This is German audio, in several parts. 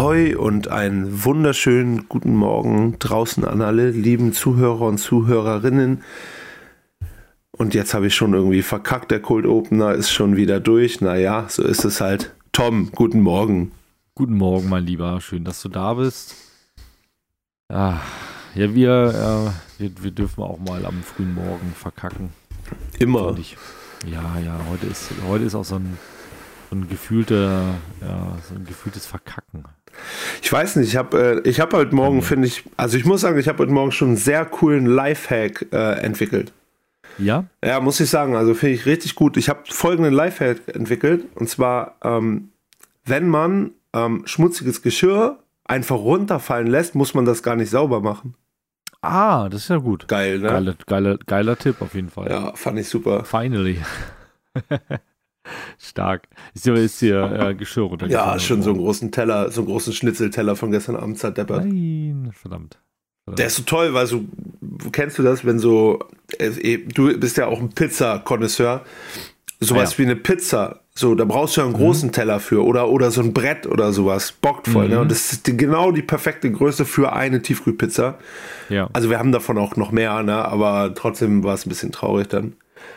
Ahoi und einen wunderschönen guten Morgen draußen an alle lieben Zuhörer und Zuhörerinnen. Und jetzt habe ich schon irgendwie verkackt, der Cold Opener ist schon wieder durch. Naja, so ist es halt. Tom, guten Morgen. Guten Morgen, mein Lieber. Schön, dass du da bist. Ah, ja, wir, äh, wir, wir, dürfen auch mal am frühen Morgen verkacken. Immer. Ja, ja, heute ist, heute ist auch so ein, so ein gefühlter, ja, so ein gefühltes Verkacken. Ich weiß nicht, ich habe äh, ich hab heute Morgen, finde ich, also ich muss sagen, ich habe heute Morgen schon einen sehr coolen Lifehack äh, entwickelt. Ja? Ja, muss ich sagen, also finde ich richtig gut. Ich habe folgenden Lifehack entwickelt und zwar, ähm, wenn man ähm, schmutziges Geschirr einfach runterfallen lässt, muss man das gar nicht sauber machen. Ah, das ist ja gut. Geil, ne? Geiler, geiler, geiler Tipp auf jeden Fall. Ja, fand ich super. Finally. Stark. Ist hier, ist hier äh, Geschirr runtergefallen? Ja, schon so einen großen Teller, so einen großen Schnitzelteller von gestern Abend zerdeppert. Nein, verdammt. verdammt. Der ist so toll, weil so, kennst du das, wenn so, äh, du bist ja auch ein Pizza-Konnoisseur, sowas ah, ja. wie eine Pizza, so, da brauchst du ja einen großen mhm. Teller für oder, oder so ein Brett oder sowas, bockt voll, mhm. ne? Und das ist die, genau die perfekte Größe für eine Tiefkühlpizza. Ja. Also wir haben davon auch noch mehr, ne? Aber trotzdem war es ein bisschen traurig dann.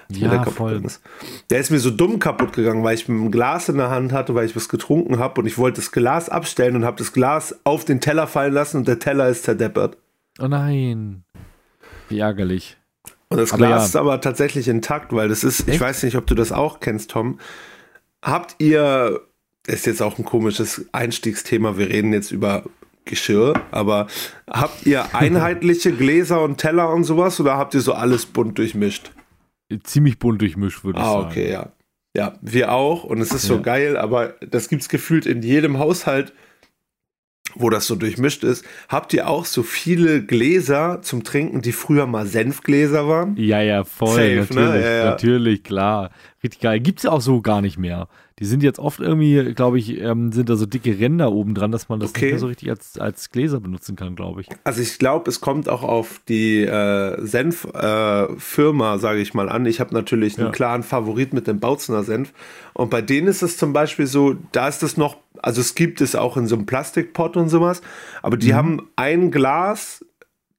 Ja, der voll. Ist. Der ist mir so dumm kaputt gegangen, weil ich ein Glas in der Hand hatte, weil ich was getrunken habe und ich wollte das Glas abstellen und habe das Glas auf den Teller fallen lassen und der Teller ist zerdeppert. Oh nein. Wie ärgerlich. Und das aber Glas ja. ist aber tatsächlich intakt, weil das ist, Echt? ich weiß nicht, ob du das auch kennst, Tom. Habt ihr, ist jetzt auch ein komisches Einstiegsthema, wir reden jetzt über Geschirr, aber habt ihr einheitliche Gläser und Teller und sowas oder habt ihr so alles bunt durchmischt? Ziemlich bunt durchmischt, würde ich ah, sagen. Ah, okay, ja. Ja, wir auch und es ist so ja. geil, aber das gibt es gefühlt in jedem Haushalt wo das so durchmischt ist. Habt ihr auch so viele Gläser zum Trinken, die früher mal Senfgläser waren? Ja, ja, voll. Safe, ne? natürlich, ne? ja, ja. natürlich, klar. Richtig geil. Gibt es ja auch so gar nicht mehr. Die sind jetzt oft irgendwie, glaube ich, ähm, sind da so dicke Ränder oben dran, dass man das okay. nicht mehr so richtig als, als Gläser benutzen kann, glaube ich. Also ich glaube, es kommt auch auf die äh, Senf-Firma, äh, sage ich mal, an. Ich habe natürlich einen ja. klaren Favorit mit dem Bautzener Senf. Und bei denen ist es zum Beispiel so, da ist es noch, also es gibt es auch in so einem Plastikpott und sowas, aber die mhm. haben ein Glas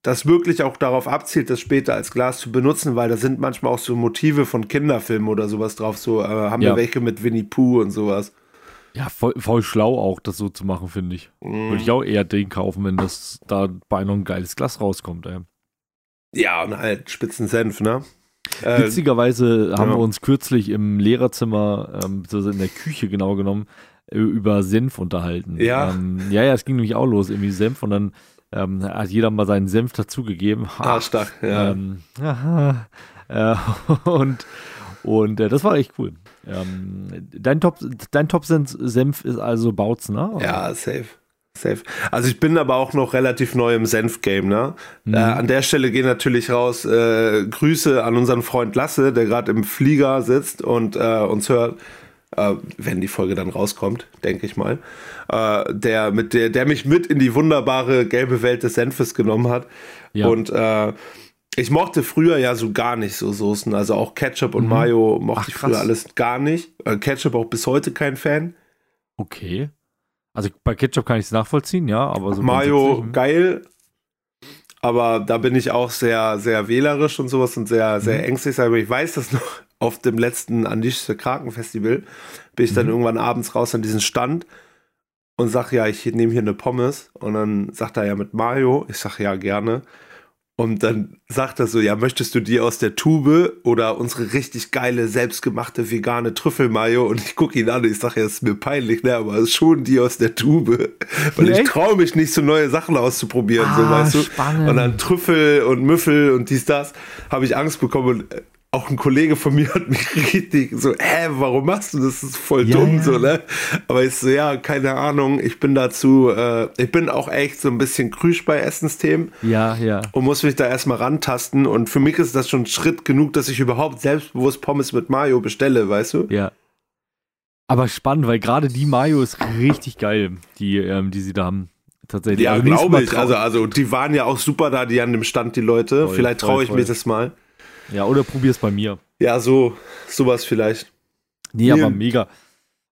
das wirklich auch darauf abzielt, das später als Glas zu benutzen, weil da sind manchmal auch so Motive von Kinderfilmen oder sowas drauf. So äh, haben ja. wir welche mit Winnie Pooh und sowas. Ja, voll, voll schlau auch, das so zu machen, finde ich. Mm. Würde ich auch eher den kaufen, wenn das da bei noch ein geiles Glas rauskommt, ey. Ja, und halt spitzen Senf, ne? Äh, Witzigerweise haben ja. wir uns kürzlich im Lehrerzimmer, ähm, in der Küche genau genommen, über Senf unterhalten. Ja. Ähm, ja, ja, es ging nämlich auch los, irgendwie Senf und dann ähm, hat jeder mal seinen Senf dazugegeben. Ah, stark, ja. Ähm, aha, äh, und und äh, das war echt cool. Ähm, dein Top, dein Top-Senf ist also Bautzen, ne? Ja, safe. Safe. Also ich bin aber auch noch relativ neu im Senf-Game, ne? Mhm. Äh, an der Stelle gehen natürlich raus äh, Grüße an unseren Freund Lasse, der gerade im Flieger sitzt und äh, uns hört äh, wenn die Folge dann rauskommt, denke ich mal, äh, der, mit der, der mich mit in die wunderbare gelbe Welt des Senfes genommen hat. Ja. Und äh, ich mochte früher ja so gar nicht so Soßen. Also auch Ketchup und mhm. Mayo mochte Ach, ich früher alles gar nicht. Äh, Ketchup auch bis heute kein Fan. Okay. Also bei Ketchup kann ich es nachvollziehen, ja, aber so Mayo hm. geil, aber da bin ich auch sehr, sehr wählerisch und sowas und sehr, sehr mhm. ängstlich. Aber ich weiß das noch auf dem letzten Andische Krakenfestival. Bin ich mhm. dann irgendwann abends raus an diesen Stand und sag ja, ich nehme hier eine Pommes. Und dann sagt er ja mit Mario. Ich sag ja, gerne. Und dann sagt er so, ja, möchtest du die aus der Tube oder unsere richtig geile, selbstgemachte vegane Trüffelmayo? Und ich gucke ihn an und ich sage, ja, ist mir peinlich, ne, aber schon die aus der Tube. Weil Echt? ich traue mich nicht, so neue Sachen auszuprobieren, ah, so, weißt du? Spannend. Und dann Trüffel und Müffel und dies, das, habe ich Angst bekommen. Und auch ein Kollege von mir hat mich richtig so, hä, warum machst du das? Das ist voll ja, dumm, ja. so, ne? Aber ich so, ja, keine Ahnung, ich bin dazu, äh, ich bin auch echt so ein bisschen krüsch bei Essensthemen. Ja, ja. Und muss mich da erstmal rantasten. Und für mich ist das schon Schritt genug, dass ich überhaupt selbstbewusst Pommes mit Mayo bestelle, weißt du? Ja. Aber spannend, weil gerade die Mayo ist richtig geil, die, ähm, die sie da haben. Tatsächlich. Ja, also glaube ich. Also, also, die waren ja auch super da, die an dem Stand, die Leute. Voll, Vielleicht traue ich voll. mir das mal. Ja, oder probier's bei mir. Ja, so, sowas vielleicht. Nee, nee, aber mega.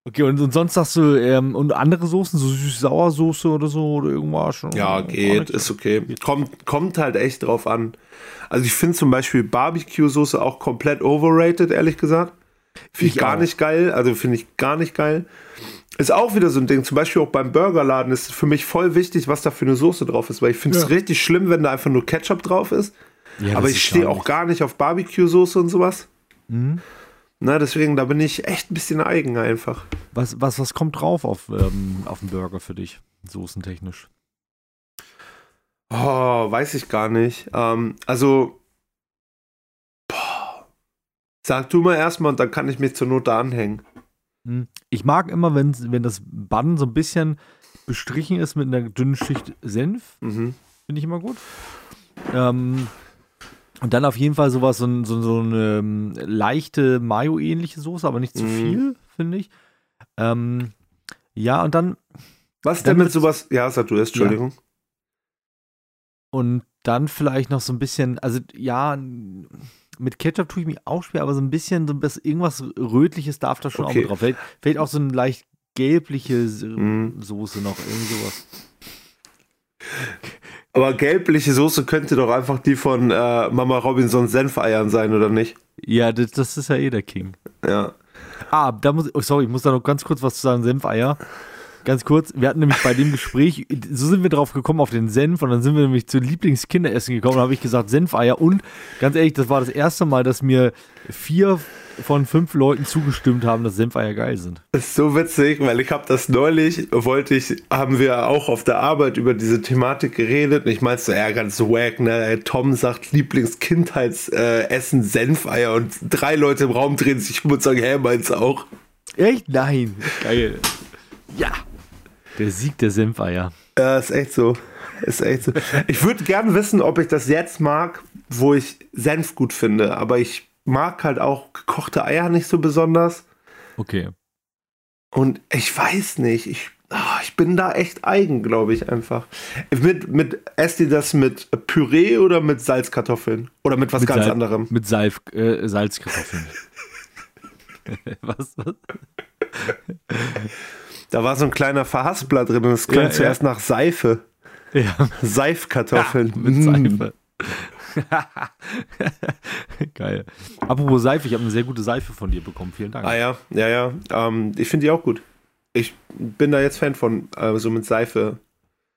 Okay, und, und sonst sagst du, ähm, und andere Soßen, so süß-sauer-Soße oder so oder irgendwas schon? Ja, geht, ist okay. Kommt, kommt halt echt drauf an. Also ich finde zum Beispiel Barbecue-Soße auch komplett overrated, ehrlich gesagt. Finde ich, ich, gar auch. nicht geil. Also finde ich gar nicht geil. Ist auch wieder so ein Ding. Zum Beispiel auch beim Burgerladen ist für mich voll wichtig, was da für eine Soße drauf ist, weil ich finde es ja. richtig schlimm, wenn da einfach nur Ketchup drauf ist. Ja, Aber ich stehe auch gar nicht auf Barbecue-Soße und sowas. Mhm. Na, deswegen, da bin ich echt ein bisschen eigen einfach. Was, was, was kommt drauf auf, ähm, auf den Burger für dich, soßentechnisch? Oh, weiß ich gar nicht. Ähm, also, boah, sag du mal erstmal und dann kann ich mich zur Not da anhängen. Hm, ich mag immer, wenn, wenn das Bann so ein bisschen bestrichen ist mit einer dünnen Schicht Senf. Mhm. Finde ich immer gut. Ähm, und dann auf jeden Fall sowas, so, so, so eine ähm, leichte Mayo-ähnliche Soße, aber nicht zu mhm. viel, finde ich. Ähm, ja, und dann. Was denn mit sowas? Ja, sag du erst, Entschuldigung. Ja. Und dann vielleicht noch so ein bisschen, also ja, mit Ketchup tue ich mich auch schwer, aber so ein bisschen, so ein irgendwas Rötliches darf da schon okay. auch mit drauf. Vielleicht, vielleicht auch so eine leicht gelbliche mm. Soße noch, irgendwie sowas. Aber gelbliche Soße könnte doch einfach die von äh, Mama Robinson Senfeiern sein, oder nicht? Ja, das, das, ist ja eh der King. Ja. Ah, da muss oh, sorry, ich muss da noch ganz kurz was zu sagen, Senfeier. Ganz kurz, wir hatten nämlich bei dem Gespräch, so sind wir drauf gekommen auf den Senf und dann sind wir nämlich zu Lieblingskinderessen gekommen. Da habe ich gesagt Senfeier und ganz ehrlich, das war das erste Mal, dass mir vier von fünf Leuten zugestimmt haben, dass Senfeier geil sind. Das ist so witzig, weil ich habe das neulich, wollte ich, haben wir auch auf der Arbeit über diese Thematik geredet und ich meinte so, ja, ganz wack, ne? Tom sagt Lieblingskindheitsessen äh, Senfeier und drei Leute im Raum drehen sich um und sagen, hä, meinst du auch? Echt? Nein. Geil. Ja. Der Sieg der Senfeier. Ja, ist echt so. Ist echt so. Ich würde gerne wissen, ob ich das jetzt mag, wo ich Senf gut finde, aber ich mag halt auch gekochte Eier nicht so besonders. Okay. Und ich weiß nicht, ich, oh, ich bin da echt eigen, glaube ich einfach. Mit, mit, esst ihr das mit Püree oder mit Salzkartoffeln? Oder mit was mit ganz Sal anderem? Mit Salf, äh, Salzkartoffeln. was, was? Da war so ein kleiner Verhaspler drin und es klang ja, zuerst ja. nach Seife. Ja. Seifkartoffeln. Ja, mit Seife. Geil. Apropos Seife, ich habe eine sehr gute Seife von dir bekommen. Vielen Dank. Ah ja, ja, ja. Ähm, ich finde die auch gut. Ich bin da jetzt Fan von, äh, so mit Seife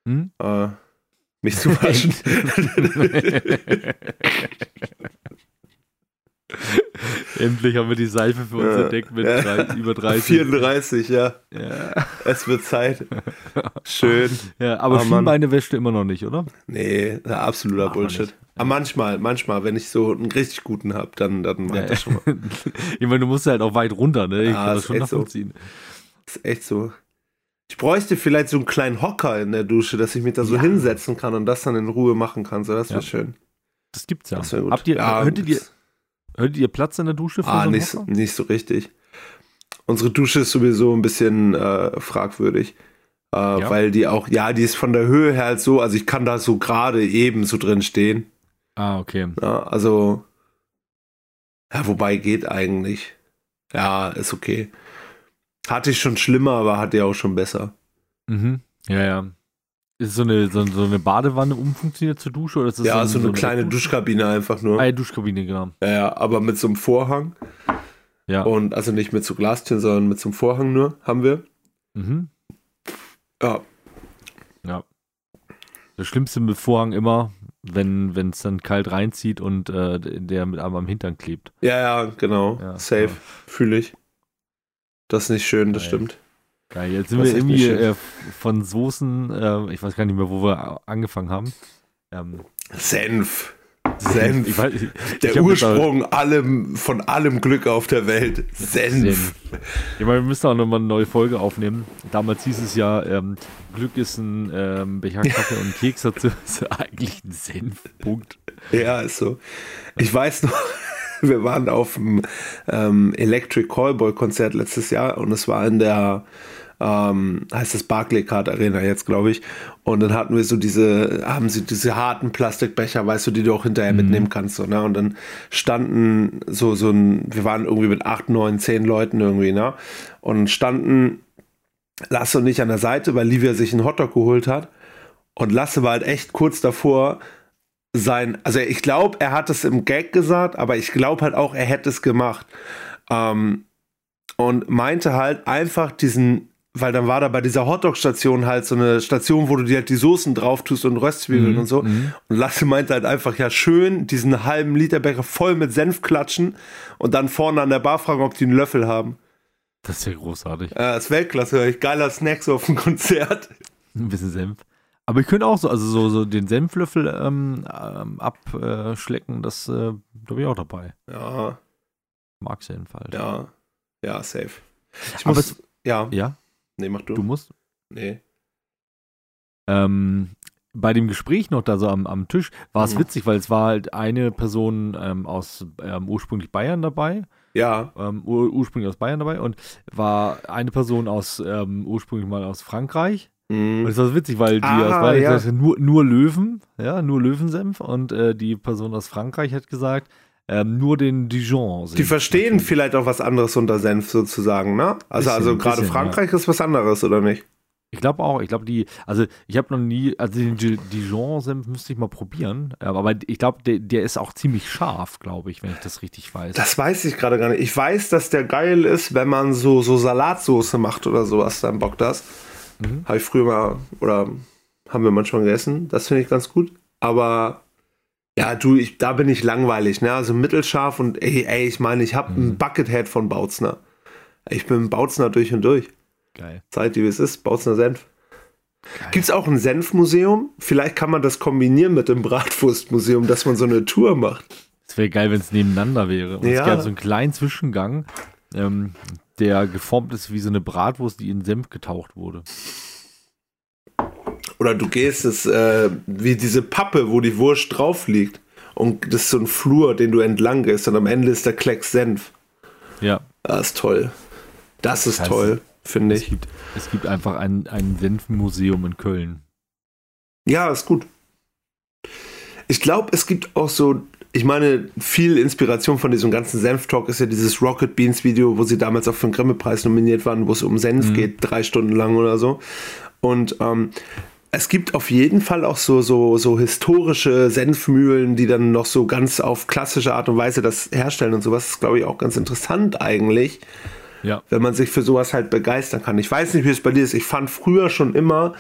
hm? äh, mich zu waschen. Endlich haben wir die Seife für uns ja, entdeckt mit ja. drei, über 30. 34, ja. ja. Es wird Zeit. Schön. Ja, aber, aber Schienbeine wäscht du immer noch nicht, oder? Nee, absoluter Ach, Bullshit. Aber manchmal, manchmal, wenn ich so einen richtig guten habe, dann, dann ja. das schon mal. ich meine, du musst halt auch weit runter, ne? Ich ja, kann das schon nachvollziehen. So. Das ist echt so. Ich bräuchte vielleicht so einen kleinen Hocker in der Dusche, dass ich mich da so hinsetzen kann und das dann in Ruhe machen kann. So, das wäre schön. Das gibt's ja. Das gut. Habt ihr, ja, hörtet ihr, Hört ihr Platz in der Dusche für ah, so nicht, nicht so richtig. Unsere Dusche ist sowieso ein bisschen äh, fragwürdig. Äh, ja. Weil die auch, ja, die ist von der Höhe her halt so, also ich kann da so gerade eben so drin stehen. Ah, okay. Ja, also, ja, wobei geht eigentlich. Ja, ist okay. Hatte ich schon schlimmer, aber hatte ja auch schon besser. Mhm. Ja, ja. Ist so eine, so, so eine Badewanne umfunktioniert zur Dusche? Oder ist das ja, so, so eine, kleine Dusche? Duschkabine einfach nur. Ah, Duschkabine, genau. Ja, ja, aber mit so einem Vorhang. Ja. Und also nicht mit so Glastüren, sondern mit so einem Vorhang nur haben wir. Mhm. Ja. Ja. Das Schlimmste mit Vorhang immer, wenn es dann kalt reinzieht und äh, der mit am Hintern klebt. Ja, ja, genau. Ja, Safe. Ja. Fühle ich. Das ist nicht schön, das Geil. stimmt. Geil, jetzt sind wir irgendwie äh, von Soßen, äh, ich weiß gar nicht mehr, wo wir angefangen haben. Ähm, Senf. Senf. Ich weiß, ich, der Ursprung da, allem, von allem Glück auf der Welt. Senf. Senf. Ich meine, wir müssen auch nochmal eine neue Folge aufnehmen. Damals hieß es ja, ähm, Glück ist ein ähm, Becher Kaffee und Keks dazu. ist eigentlich ein Senfpunkt. Ja, ist so. Ich weiß noch, wir waren auf dem ähm, Electric Callboy Konzert letztes Jahr und es war in der ähm, heißt das Barclaycard Arena jetzt, glaube ich. Und dann hatten wir so diese, haben sie diese harten Plastikbecher, weißt du, die du auch hinterher mhm. mitnehmen kannst. So, ne? Und dann standen so, so ein, wir waren irgendwie mit acht, neun, zehn Leuten irgendwie, ne? Und standen Lasse und ich an der Seite, weil Livia sich einen Hotdog geholt hat. Und Lasse war halt echt kurz davor, sein, also ich glaube, er hat es im Gag gesagt, aber ich glaube halt auch, er hätte es gemacht. Ähm, und meinte halt einfach diesen weil dann war da bei dieser Hotdog-Station halt so eine Station, wo du dir halt die Soßen drauf tust und Röstzwiebeln mhm, und so. Mhm. Und Lasse meinte halt einfach, ja, schön, diesen halben Liter Becher voll mit Senf klatschen und dann vorne an der Bar fragen, ob die einen Löffel haben. Das ist ja großartig. Ja, das ist Weltklasse, ich. Geiler Snack so auf dem Konzert. Ein bisschen Senf. Aber ich könnte auch so, also so, so den Senflöffel ähm, ähm, abschlecken, das äh, glaube ich auch dabei. Ja. Mag Senf halt. Ja. Ja, safe. Ich muss, es, ja. Ja. Nee, mach du. Du musst? Nee. Ähm, bei dem Gespräch noch da so am, am Tisch war es mhm. witzig, weil es war halt eine Person ähm, aus ähm, ursprünglich Bayern dabei. Ja. Ähm, ur ursprünglich aus Bayern dabei und war eine Person aus ähm, ursprünglich mal aus Frankreich. Mhm. Und es war witzig, weil die ah, aus Bayern ja. gesagt, nur, nur Löwen, ja, nur Löwensenf und äh, die Person aus Frankreich hat gesagt, ähm, nur den Dijon. Die verstehen vielleicht auch was anderes unter Senf sozusagen, ne? Also, bisschen, also gerade Frankreich ja. ist was anderes, oder nicht? Ich glaube auch, ich glaube die, also ich habe noch nie, also den Dijon-Senf müsste ich mal probieren, aber ich glaube, der, der, ist auch ziemlich scharf, glaube ich, wenn ich das richtig weiß. Das weiß ich gerade gar nicht. Ich weiß, dass der geil ist, wenn man so, so Salatsoße macht oder sowas, dann bockt das. Mhm. Habe ich früher mal, oder haben wir manchmal gegessen, das finde ich ganz gut. Aber ja, du, ich, da bin ich langweilig, ne? Also mittelscharf und ey, ey ich meine, ich habe mhm. ein Buckethead von Bautzner. Ich bin Bautzner durch und durch. Geil. Zeit, wie es ist, Bautzner Senf. Gibt es auch ein Senfmuseum? Vielleicht kann man das kombinieren mit dem Bratwurstmuseum, dass man so eine Tour macht. Es wäre geil, wenn es nebeneinander wäre. Und ja. es gäbe so einen kleinen Zwischengang, ähm, der geformt ist wie so eine Bratwurst, die in Senf getaucht wurde. Oder du gehst es äh, wie diese Pappe, wo die Wurst drauf liegt. Und das ist so ein Flur, den du entlang gehst. Und am Ende ist der Klecks Senf. Ja. Das ist toll. Das ist das heißt, toll, finde ich. Es gibt, es gibt einfach ein, ein Senfmuseum in Köln. Ja, ist gut. Ich glaube, es gibt auch so, ich meine, viel Inspiration von diesem ganzen Senf-Talk ist ja dieses Rocket Beans Video, wo sie damals auch für den Grimme-Preis nominiert waren, wo es um Senf mhm. geht, drei Stunden lang oder so. Und ähm, es gibt auf jeden Fall auch so, so, so historische Senfmühlen, die dann noch so ganz auf klassische Art und Weise das herstellen und sowas. Das ist, glaube ich, auch ganz interessant eigentlich. Ja. Wenn man sich für sowas halt begeistern kann. Ich weiß nicht, wie es bei dir ist. Ich fand früher schon immer,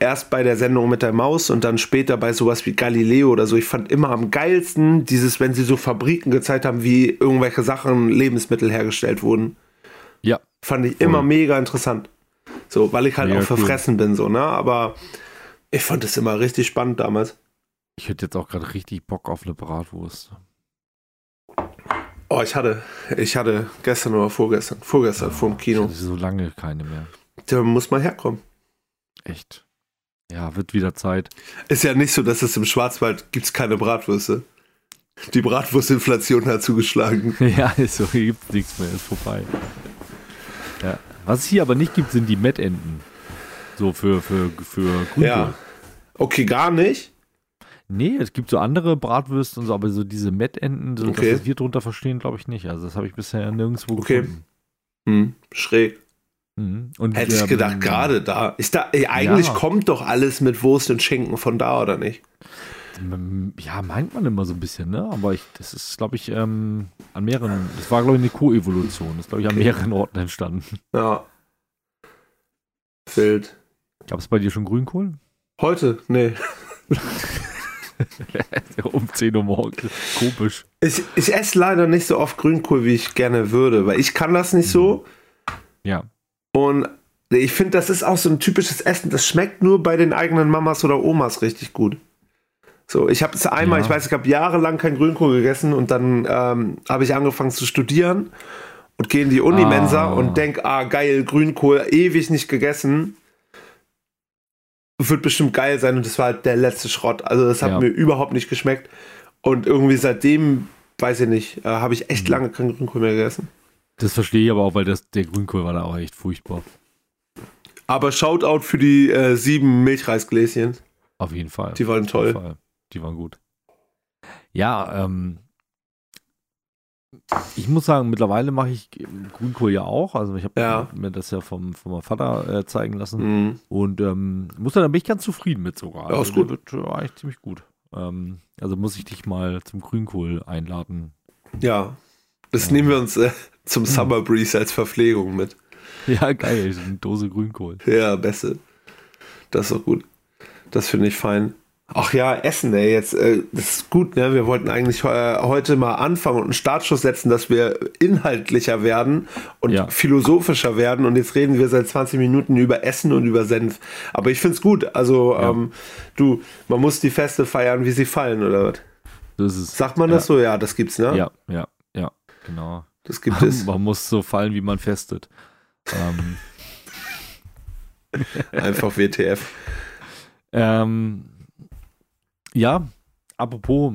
erst bei der Sendung mit der Maus und dann später bei sowas wie Galileo oder so, ich fand immer am geilsten dieses, wenn sie so Fabriken gezeigt haben, wie irgendwelche Sachen, Lebensmittel hergestellt wurden. Ja. Fand ich immer mega interessant. So, weil ich halt Mega auch verfressen cool. bin, so, ne? Aber ich fand es immer richtig spannend damals. Ich hätte jetzt auch gerade richtig Bock auf eine Bratwurst. Oh, ich hatte, ich hatte gestern oder vorgestern, vorgestern ja, vor dem Kino. Ich hatte so lange keine mehr. Da muss mal herkommen. Echt? Ja, wird wieder Zeit. Ist ja nicht so, dass es im Schwarzwald gibt keine Bratwürste. Die Bratwurstinflation hat zugeschlagen. ja, ist so, hier gibt es nichts mehr, ist vorbei. Ja. Was es hier aber nicht gibt, sind die Mettenten. So für, für, für Grünkohl. Ja. Okay, gar nicht? Nee, es gibt so andere Bratwürste und so, aber so diese Mettenten, so okay. das, was wir drunter verstehen, glaube ich nicht. Also das habe ich bisher nirgendwo okay. gefunden. Hm, schräg. Mhm. Und Hätte ich gedacht, gerade da. Ist da ey, eigentlich ja. kommt doch alles mit Wurst und Schinken von da, oder nicht? Ja, meint man immer so ein bisschen, ne? Aber ich, das ist, glaube ich, ähm, an mehreren, das war, glaube ich, eine Co-Evolution. Das ist, glaube ich, an mehreren Orten entstanden. Ja. Wild. Gab es bei dir schon Grünkohl? Heute? Nee. um 10 Uhr morgens. Komisch. Ich, ich esse leider nicht so oft Grünkohl, wie ich gerne würde, weil ich kann das nicht so. Ja. Und ich finde, das ist auch so ein typisches Essen, das schmeckt nur bei den eigenen Mamas oder Omas richtig gut. So, ich habe es einmal, ja. ich weiß, ich habe jahrelang kein Grünkohl gegessen und dann ähm, habe ich angefangen zu studieren und gehe in die Unimensa ah. und denke, ah, geil, Grünkohl, ewig nicht gegessen. Wird bestimmt geil sein und das war halt der letzte Schrott. Also, das hat ja. mir überhaupt nicht geschmeckt. Und irgendwie seitdem, weiß ich nicht, äh, habe ich echt mhm. lange kein Grünkohl mehr gegessen. Das verstehe ich aber auch, weil das, der Grünkohl war da auch echt furchtbar. Aber Shoutout für die äh, sieben Milchreisgläschen. Auf jeden Fall. Die waren toll. Die waren gut. Ja, ähm, ich muss sagen, mittlerweile mache ich Grünkohl ja auch. Also ich habe ja. mir das ja vom, vom meinem Vater äh, zeigen lassen. Mhm. Und ähm, muss sagen, da bin ich ganz zufrieden mit sogar. Ja, ist also, gut. Wird äh, eigentlich ziemlich gut. Ähm, also muss ich dich mal zum Grünkohl einladen. Ja, das ja. nehmen wir uns äh, zum Summer Breeze als Verpflegung mit. Ja, geil, eine Dose Grünkohl. Ja, beste. Das ist auch gut. Das finde ich fein. Ach ja, Essen, ey, jetzt, äh, das ist gut, ne? Wir wollten eigentlich äh, heute mal anfangen und einen Startschuss setzen, dass wir inhaltlicher werden und ja. philosophischer werden. Und jetzt reden wir seit 20 Minuten über Essen und über Senf. Aber ich find's gut. Also, ja. ähm, du, man muss die Feste feiern, wie sie fallen, oder was? Das ist, Sagt man ja. das so? Ja, das gibt's, ne? Ja, ja, ja, genau. Das gibt es. Man muss so fallen, wie man festet. Ähm. Einfach WTF. Ähm, ja, apropos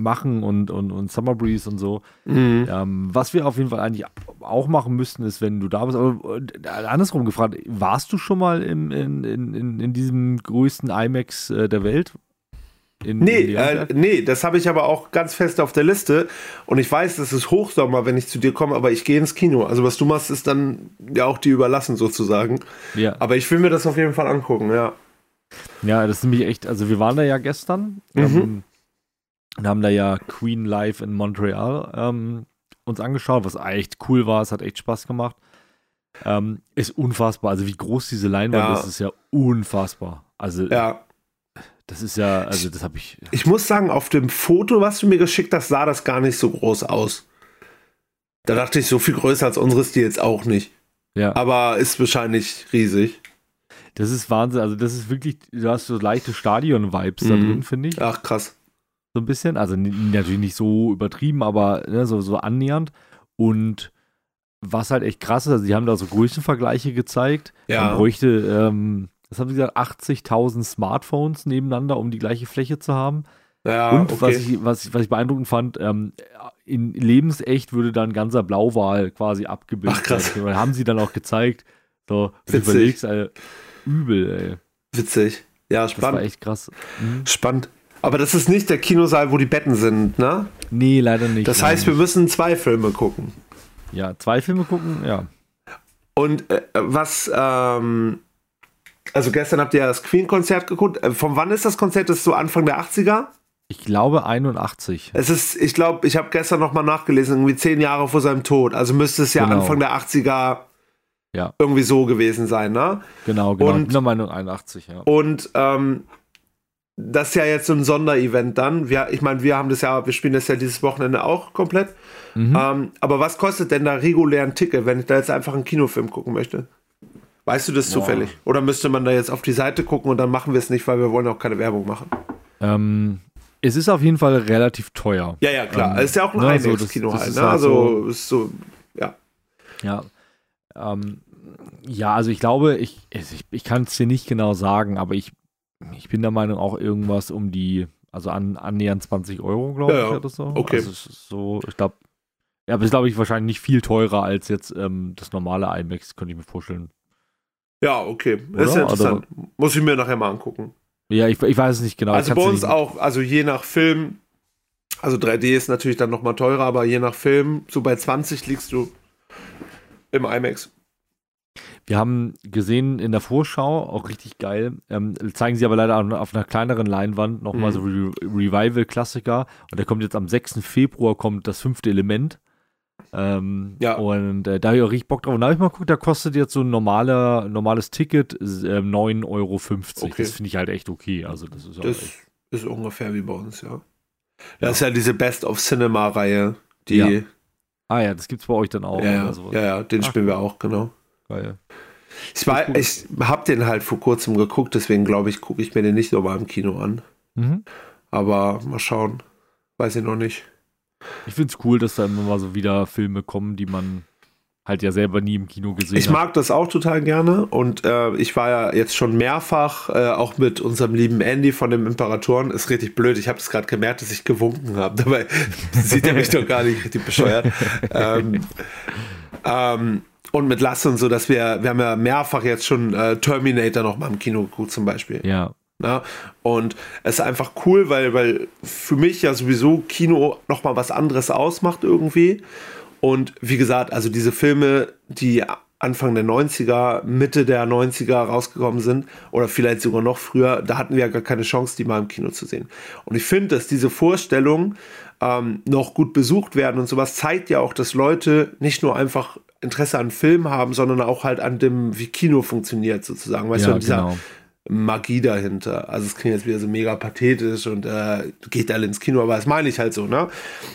machen und, und, und Summer Breeze und so. Mhm. Ähm, was wir auf jeden Fall eigentlich auch machen müssten, ist, wenn du da bist, aber äh, andersrum gefragt, warst du schon mal im, in, in, in diesem größten IMAX äh, der Welt? In, nee, in äh, nee, das habe ich aber auch ganz fest auf der Liste. Und ich weiß, es ist Hochsommer, wenn ich zu dir komme, aber ich gehe ins Kino. Also was du machst, ist dann ja auch die überlassen sozusagen. Ja. Aber ich will mir das auf jeden Fall angucken, ja. Ja, das ist nämlich echt, also wir waren da ja gestern mhm. ähm, und haben da ja Queen Live in Montreal ähm, uns angeschaut, was echt cool war, es hat echt Spaß gemacht. Ähm, ist unfassbar, also wie groß diese Leinwand ja. ist, ist ja unfassbar. Also ja. Das ist ja, also das habe ich. Ich muss sagen, auf dem Foto, was du mir geschickt hast, sah das gar nicht so groß aus. Da dachte ich, so viel größer als unseres die jetzt auch nicht. Ja. Aber ist wahrscheinlich riesig. Das ist Wahnsinn. Also, das ist wirklich, du hast so leichte Stadion-Vibes mhm. da drin, finde ich. Ach, krass. So ein bisschen. Also, natürlich nicht so übertrieben, aber ne, so, so annähernd. Und was halt echt krass ist, also, die haben da so Größenvergleiche gezeigt. Ja. Man bräuchte, ähm, was haben sie gesagt, 80.000 Smartphones nebeneinander, um die gleiche Fläche zu haben. Ja, und okay. was, ich, was, ich, was ich beeindruckend fand, ähm, in lebensecht würde dann ein ganzer Blauwal quasi abgebildet Ach, krass. werden. Haben sie dann auch gezeigt. So, überlegst, also, übel, ey. Witzig. Ja, spannend. Das war echt krass. Mhm. Spannend. Aber das ist nicht der Kinosaal, wo die Betten sind, ne? Nee, leider nicht. Das heißt, wir müssen zwei Filme gucken. Ja, zwei Filme gucken, ja. Und äh, was, ähm, also gestern habt ihr ja das Queen-Konzert geguckt. Äh, von wann ist das Konzert? Das ist so Anfang der 80er? Ich glaube 81. Es ist, ich glaube, ich habe gestern nochmal nachgelesen, irgendwie zehn Jahre vor seinem Tod. Also müsste es ja genau. Anfang der 80er ja. irgendwie so gewesen sein, ne? Genau, genau. Und, ich bin der Meinung 81, ja. Und ähm, das ist ja jetzt so ein Sonderevent dann. Wir, ich meine, wir haben das ja, wir spielen das ja dieses Wochenende auch komplett. Mhm. Ähm, aber was kostet denn da regulär ein Ticket, wenn ich da jetzt einfach einen Kinofilm gucken möchte? Weißt du das Boah. zufällig? Oder müsste man da jetzt auf die Seite gucken und dann machen wir es nicht, weil wir wollen auch keine Werbung machen? Ähm, es ist auf jeden Fall relativ teuer. Ja, ja, klar. Ähm, es ist ja auch ein ne, IMAX-Kino halt. Ne? Halt also, so, ist so, ja. Ja, ähm, ja, also ich glaube, ich, ich, ich kann es dir nicht genau sagen, aber ich, ich bin der Meinung auch irgendwas um die, also an, annähernd 20 Euro, glaube ja, ich, oder so. Okay. Also so, ich glaube, ja, aber ist, glaube ich, wahrscheinlich nicht viel teurer als jetzt ähm, das normale IMAX, könnte ich mir vorstellen. Ja, okay. Das ist ja interessant. Oder? Muss ich mir nachher mal angucken. Ja, ich, ich weiß es nicht genau. Also bei uns auch, also je nach Film, also 3D ist natürlich dann nochmal teurer, aber je nach Film, so bei 20 liegst du im IMAX. Wir haben gesehen in der Vorschau, auch richtig geil, ähm, zeigen sie aber leider auf einer kleineren Leinwand nochmal mhm. so Re Revival-Klassiker. Und der kommt jetzt am 6. Februar, kommt das fünfte Element. Ähm, ja. Und äh, da habe ich auch richtig Bock drauf. Und da habe ich mal geguckt, da kostet jetzt so ein normaler, normales Ticket äh, 9,50 Euro. Okay. Das finde ich halt echt okay. Also das ist, das ist ungefähr wie bei uns, ja. Das ja. ist ja diese Best of Cinema-Reihe, die ja. Ah ja, das gibt's bei euch dann auch. Ja, ja, ja, ja, den Ach, spielen wir auch, genau. Geil. Ich, war, ich habe den halt vor kurzem geguckt, deswegen glaube ich, gucke ich mir den nicht nochmal im Kino an. Mhm. Aber mal schauen. Weiß ich noch nicht. Ich finde es cool, dass da immer mal so wieder Filme kommen, die man halt ja selber nie im Kino gesehen ich hat. Ich mag das auch total gerne und äh, ich war ja jetzt schon mehrfach, äh, auch mit unserem lieben Andy von dem Imperatoren. Ist richtig blöd, ich habe es gerade gemerkt, dass ich gewunken habe. Dabei sieht er mich doch gar nicht richtig bescheuert. ähm, ähm, und mit Lasse und so, dass wir, wir haben ja mehrfach jetzt schon äh, Terminator noch mal im Kino geguckt zum Beispiel. Ja. Na? Und es ist einfach cool, weil, weil für mich ja sowieso Kino noch mal was anderes ausmacht irgendwie. Und wie gesagt, also diese Filme, die Anfang der 90er, Mitte der 90er rausgekommen sind oder vielleicht sogar noch früher, da hatten wir ja gar keine Chance, die mal im Kino zu sehen. Und ich finde, dass diese Vorstellung ähm, noch gut besucht werden und sowas zeigt ja auch, dass Leute nicht nur einfach Interesse an Film haben, sondern auch halt an dem, wie Kino funktioniert sozusagen. Weißt ja, du, dieser, genau. Magie dahinter. Also es klingt jetzt wieder so mega pathetisch und äh, geht alle ins Kino, aber das meine ich halt so, ne?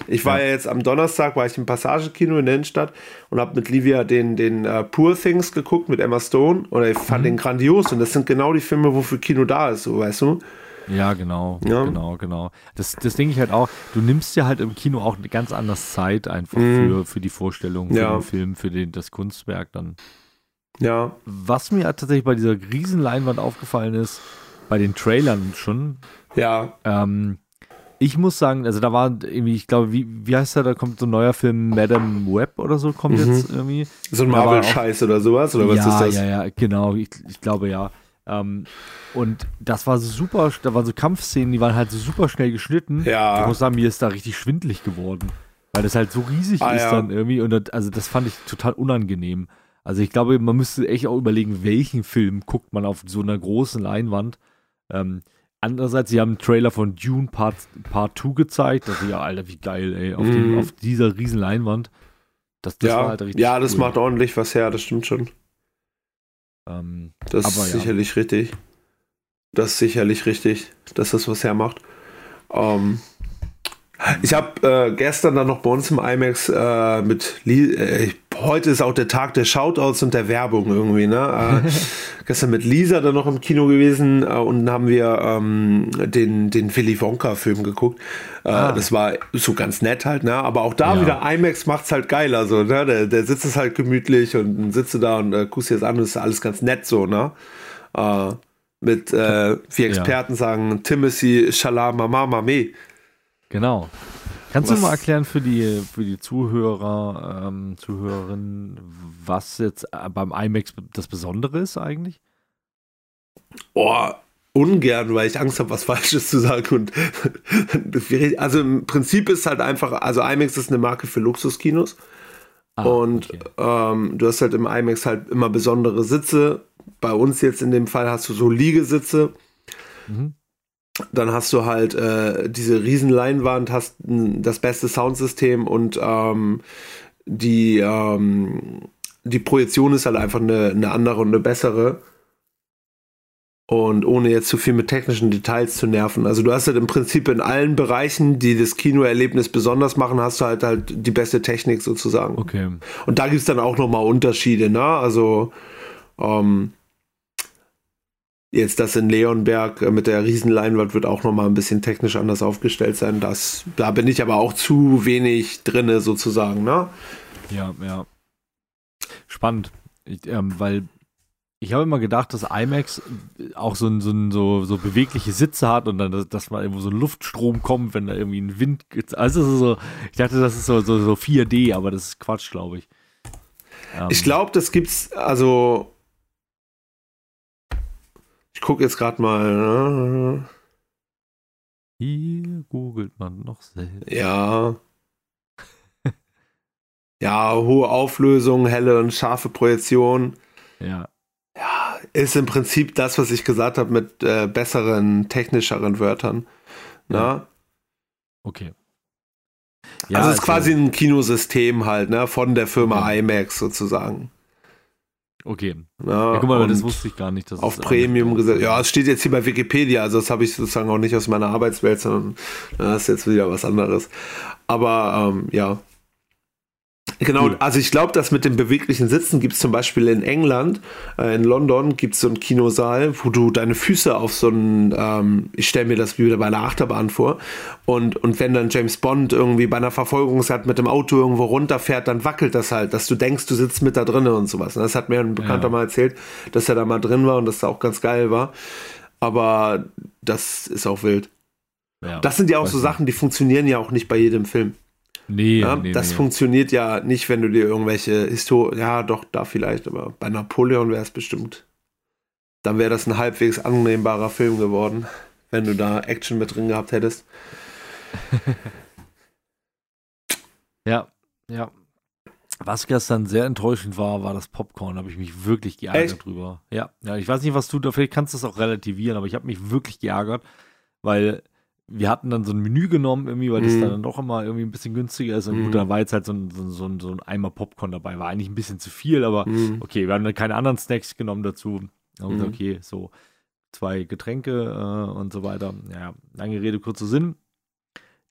Ich war ja, ja jetzt am Donnerstag, war ich im Passagekino in der Innenstadt und habe mit Livia den, den uh, Poor Things geguckt mit Emma Stone und ich fand mhm. den grandios und das sind genau die Filme, wofür Kino da ist, so weißt du? Ja, genau, ja. genau, genau. Das, das denke ich halt auch. Du nimmst ja halt im Kino auch eine ganz andere Zeit einfach mhm. für, für die Vorstellung, für ja. den Film, für den, das Kunstwerk dann. Ja. Was mir tatsächlich bei dieser Riesenleinwand aufgefallen ist, bei den Trailern schon. Ja. Ähm, ich muss sagen, also da war irgendwie, ich glaube, wie, wie heißt der, da kommt so ein neuer Film, Madame Web oder so, kommt mhm. jetzt irgendwie. So ein Marvel-Scheiß oder sowas, oder was ja, ist das? Ja, ja, genau, ich, ich glaube ja. Ähm, und das war so super, da waren so Kampfszenen, die waren halt so super schnell geschnitten. Ja. Ich muss sagen, mir ist da richtig schwindlig geworden. Weil das halt so riesig ah, ist ja. dann irgendwie und das, also das fand ich total unangenehm. Also ich glaube, man müsste echt auch überlegen, welchen Film guckt man auf so einer großen Leinwand. Ähm, andererseits, sie haben einen Trailer von Dune Part, Part 2 gezeigt. Das ist ja, Alter, wie geil, ey. Auf, mm. dem, mhm. auf dieser riesen Leinwand. Das, das ja, halt ja, das cool. macht ordentlich was her, das stimmt schon. Ähm, das ist ja. sicherlich richtig. Das ist sicherlich richtig, dass das was hermacht. Ähm, ich habe äh, gestern dann noch bei uns im IMAX äh, mit Li äh, heute ist auch der Tag der Shoutouts und der Werbung irgendwie, ne? Äh, gestern mit Lisa dann noch im Kino gewesen äh, und haben wir ähm, den, den Willy Wonka-Film geguckt. Äh, ah. Das war so ganz nett halt, ne? Aber auch da ja. wieder IMAX macht's halt geiler, so, ne? Der, der sitzt es halt gemütlich und du da und äh, guckst dir das an und ist alles ganz nett so, ne? Mit, äh, wie Experten ja. sagen, Timothy Shalamamamame. Genau. Kannst was, du mal erklären für die, für die Zuhörer, ähm, Zuhörerinnen, was jetzt äh, beim IMAX das Besondere ist eigentlich? Oh, ungern, weil ich Angst habe, was Falsches zu sagen. Und also im Prinzip ist halt einfach, also IMAX ist eine Marke für Luxuskinos. Ah, und okay. ähm, du hast halt im IMAX halt immer besondere Sitze. Bei uns jetzt in dem Fall hast du so Liegesitze. Mhm dann hast du halt äh, diese riesen Leinwand, hast das beste Soundsystem und ähm, die, ähm, die Projektion ist halt einfach eine, eine andere und eine bessere. Und ohne jetzt zu viel mit technischen Details zu nerven. Also du hast halt im Prinzip in allen Bereichen, die das Kinoerlebnis besonders machen, hast du halt halt die beste Technik sozusagen. Okay. Und da gibt es dann auch nochmal Unterschiede, ne? Also ähm, Jetzt das in Leonberg äh, mit der Riesenleinwand wird auch nochmal ein bisschen technisch anders aufgestellt sein. Das, da bin ich aber auch zu wenig drinne sozusagen, ne? Ja, ja. Spannend. Ich, ähm, weil ich habe immer gedacht, dass IMAX auch so, ein, so, ein, so, so bewegliche Sitze hat und dann, dass mal irgendwo so ein Luftstrom kommt, wenn da irgendwie ein Wind. Also so, ich dachte, das ist so, so, so 4D, aber das ist Quatsch, glaube ich. Ähm, ich glaube, das gibt's, also ich gucke jetzt gerade mal. Ne? Hier googelt man noch selbst. Ja. ja, hohe Auflösung, helle und scharfe Projektion. Ja. Ja, ist im Prinzip das, was ich gesagt habe, mit äh, besseren, technischeren Wörtern. Ja. Ne? Okay. Ja, also es ist also, quasi ein Kinosystem halt, ne, von der Firma okay. IMAX sozusagen. Okay. Ja, ja guck mal, das wusste ich gar nicht. auf Premium gesetzt. Ja, es steht jetzt hier bei Wikipedia, also das habe ich sozusagen auch nicht aus meiner Arbeitswelt, sondern das ist jetzt wieder was anderes. Aber ähm, ja, Genau, cool. also ich glaube, dass mit dem beweglichen Sitzen gibt es zum Beispiel in England, äh, in London gibt es so einen Kinosaal, wo du deine Füße auf so einen, ähm, ich stelle mir das wie wieder bei einer Achterbahn vor, und, und wenn dann James Bond irgendwie bei einer Verfolgungsjagd mit dem Auto irgendwo runterfährt, dann wackelt das halt, dass du denkst, du sitzt mit da drinnen und sowas. Das hat mir ein Bekannter ja. mal erzählt, dass er da mal drin war und dass da auch ganz geil war. Aber das ist auch wild. Ja, das sind ja auch so Sachen, die funktionieren ja auch nicht bei jedem Film. Nee, ja, nee das nee. funktioniert ja nicht, wenn du dir irgendwelche Historien, ja doch, da vielleicht, aber bei Napoleon wäre es bestimmt, dann wäre das ein halbwegs annehmbarer Film geworden, wenn du da Action mit drin gehabt hättest. ja, ja. Was gestern sehr enttäuschend war, war das Popcorn. Da habe ich mich wirklich geärgert Echt? drüber. Ja, ja, ich weiß nicht, was du da, vielleicht kannst du das auch relativieren, aber ich habe mich wirklich geärgert, weil wir hatten dann so ein Menü genommen, irgendwie, weil mhm. das dann doch immer irgendwie ein bisschen günstiger ist. Und mhm. gut, da war jetzt halt so ein, so, so, so ein Eimer Popcorn dabei. War eigentlich ein bisschen zu viel, aber mhm. okay, wir haben dann keine anderen Snacks genommen dazu. Und mhm. okay, so zwei Getränke äh, und so weiter. Ja, lange Rede, kurzer Sinn.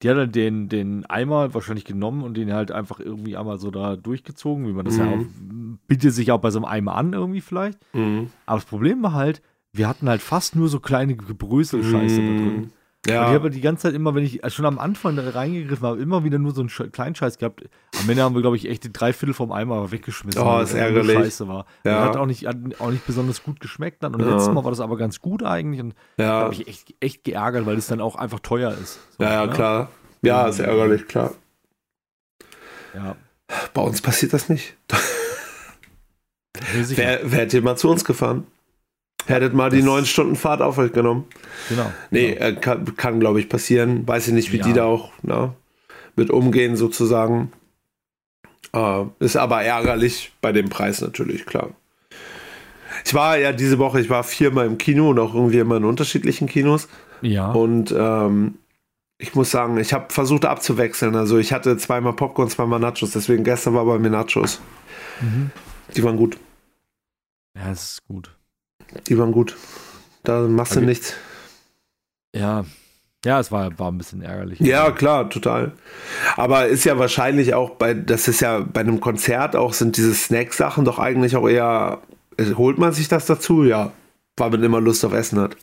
Die hat dann den, den Eimer wahrscheinlich genommen und den halt einfach irgendwie einmal so da durchgezogen, wie man das ja auch, mhm. bietet sich auch bei so einem Eimer an irgendwie vielleicht. Mhm. Aber das Problem war halt, wir hatten halt fast nur so kleine Gebröselscheiße da drin. Ja. Und ich habe die ganze Zeit immer, wenn ich schon am Anfang reingegriffen habe, immer wieder nur so einen kleinen Scheiß gehabt. Am Ende haben wir, glaube ich, echt die drei Viertel vom Eimer weggeschmissen. Oh, ist ärgerlich. Scheiße war. Ja. Hat auch nicht, hat auch nicht besonders gut geschmeckt dann. Und ja. letztes Mal war das aber ganz gut eigentlich. Und ja. da habe ich echt, echt geärgert, weil es dann auch einfach teuer ist. So, ja, ja, ne? klar. Ja, ist ärgerlich, klar. Ja. Bei uns passiert das nicht. wer, wer hätte mal zu uns gefahren? Hättet mal die neun Stunden Fahrt auf euch genommen. Genau. Nee, genau. kann, kann glaube ich, passieren. Weiß ich nicht, wie ja. die da auch na, ne, mit umgehen, sozusagen. Äh, ist aber ärgerlich bei dem Preis natürlich, klar. Ich war ja diese Woche, ich war viermal im Kino und auch irgendwie immer in unterschiedlichen Kinos. Ja. Und ähm, ich muss sagen, ich habe versucht abzuwechseln. Also ich hatte zweimal Popcorn, zweimal Nachos. Deswegen gestern war bei mir Nachos. Mhm. Die waren gut. Ja, das ist gut. Die waren gut. Da machst okay. du nichts. Ja. Ja, es war, war ein bisschen ärgerlich. Ja, klar, total. Aber ist ja wahrscheinlich auch bei, das ist ja bei einem Konzert auch, sind diese Snack-Sachen doch eigentlich auch eher, holt man sich das dazu? Ja. Weil man immer Lust auf Essen hat.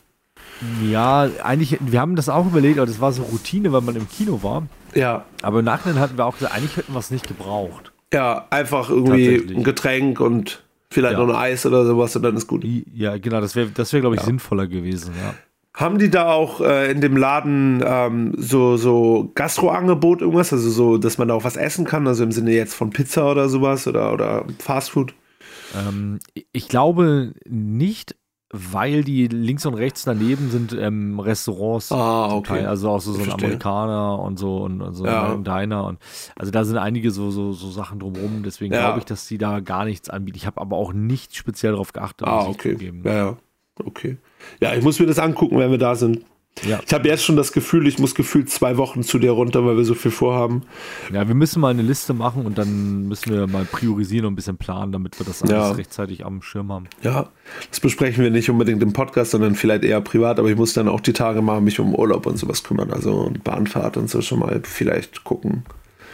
Ja, eigentlich, wir haben das auch überlegt, aber das war so Routine, weil man im Kino war. Ja. Aber im Nachhinein hatten wir auch gesagt, eigentlich hätten wir es nicht gebraucht. Ja, einfach irgendwie ein Getränk und Vielleicht ja. noch ein Eis oder sowas und dann ist gut. Ja, genau, das wäre, das wär, glaube ich, ja. sinnvoller gewesen, ja. Haben die da auch äh, in dem Laden ähm, so, so Gastroangebot irgendwas? Also so, dass man da auch was essen kann? Also im Sinne jetzt von Pizza oder sowas oder, oder Fastfood? Ähm, ich glaube nicht, weil die links und rechts daneben sind ähm, Restaurants. Ah, okay. Teil, also auch so, so ein Amerikaner und so und, und so ja. ein Diner. Und, also da sind einige so, so, so Sachen drumherum. Deswegen ja. glaube ich, dass sie da gar nichts anbieten. Ich habe aber auch nicht speziell darauf geachtet. Ah, okay. Ja, ja. Okay. Ja, ich muss mir das angucken, wenn wir da sind. Ja. Ich habe jetzt schon das Gefühl, ich muss gefühlt zwei Wochen zu dir runter, weil wir so viel vorhaben. Ja, wir müssen mal eine Liste machen und dann müssen wir mal priorisieren und ein bisschen planen, damit wir das alles ja. rechtzeitig am Schirm haben. Ja, das besprechen wir nicht unbedingt im Podcast, sondern vielleicht eher privat, aber ich muss dann auch die Tage mal mich um Urlaub und sowas kümmern, also Bahnfahrt und so schon mal vielleicht gucken.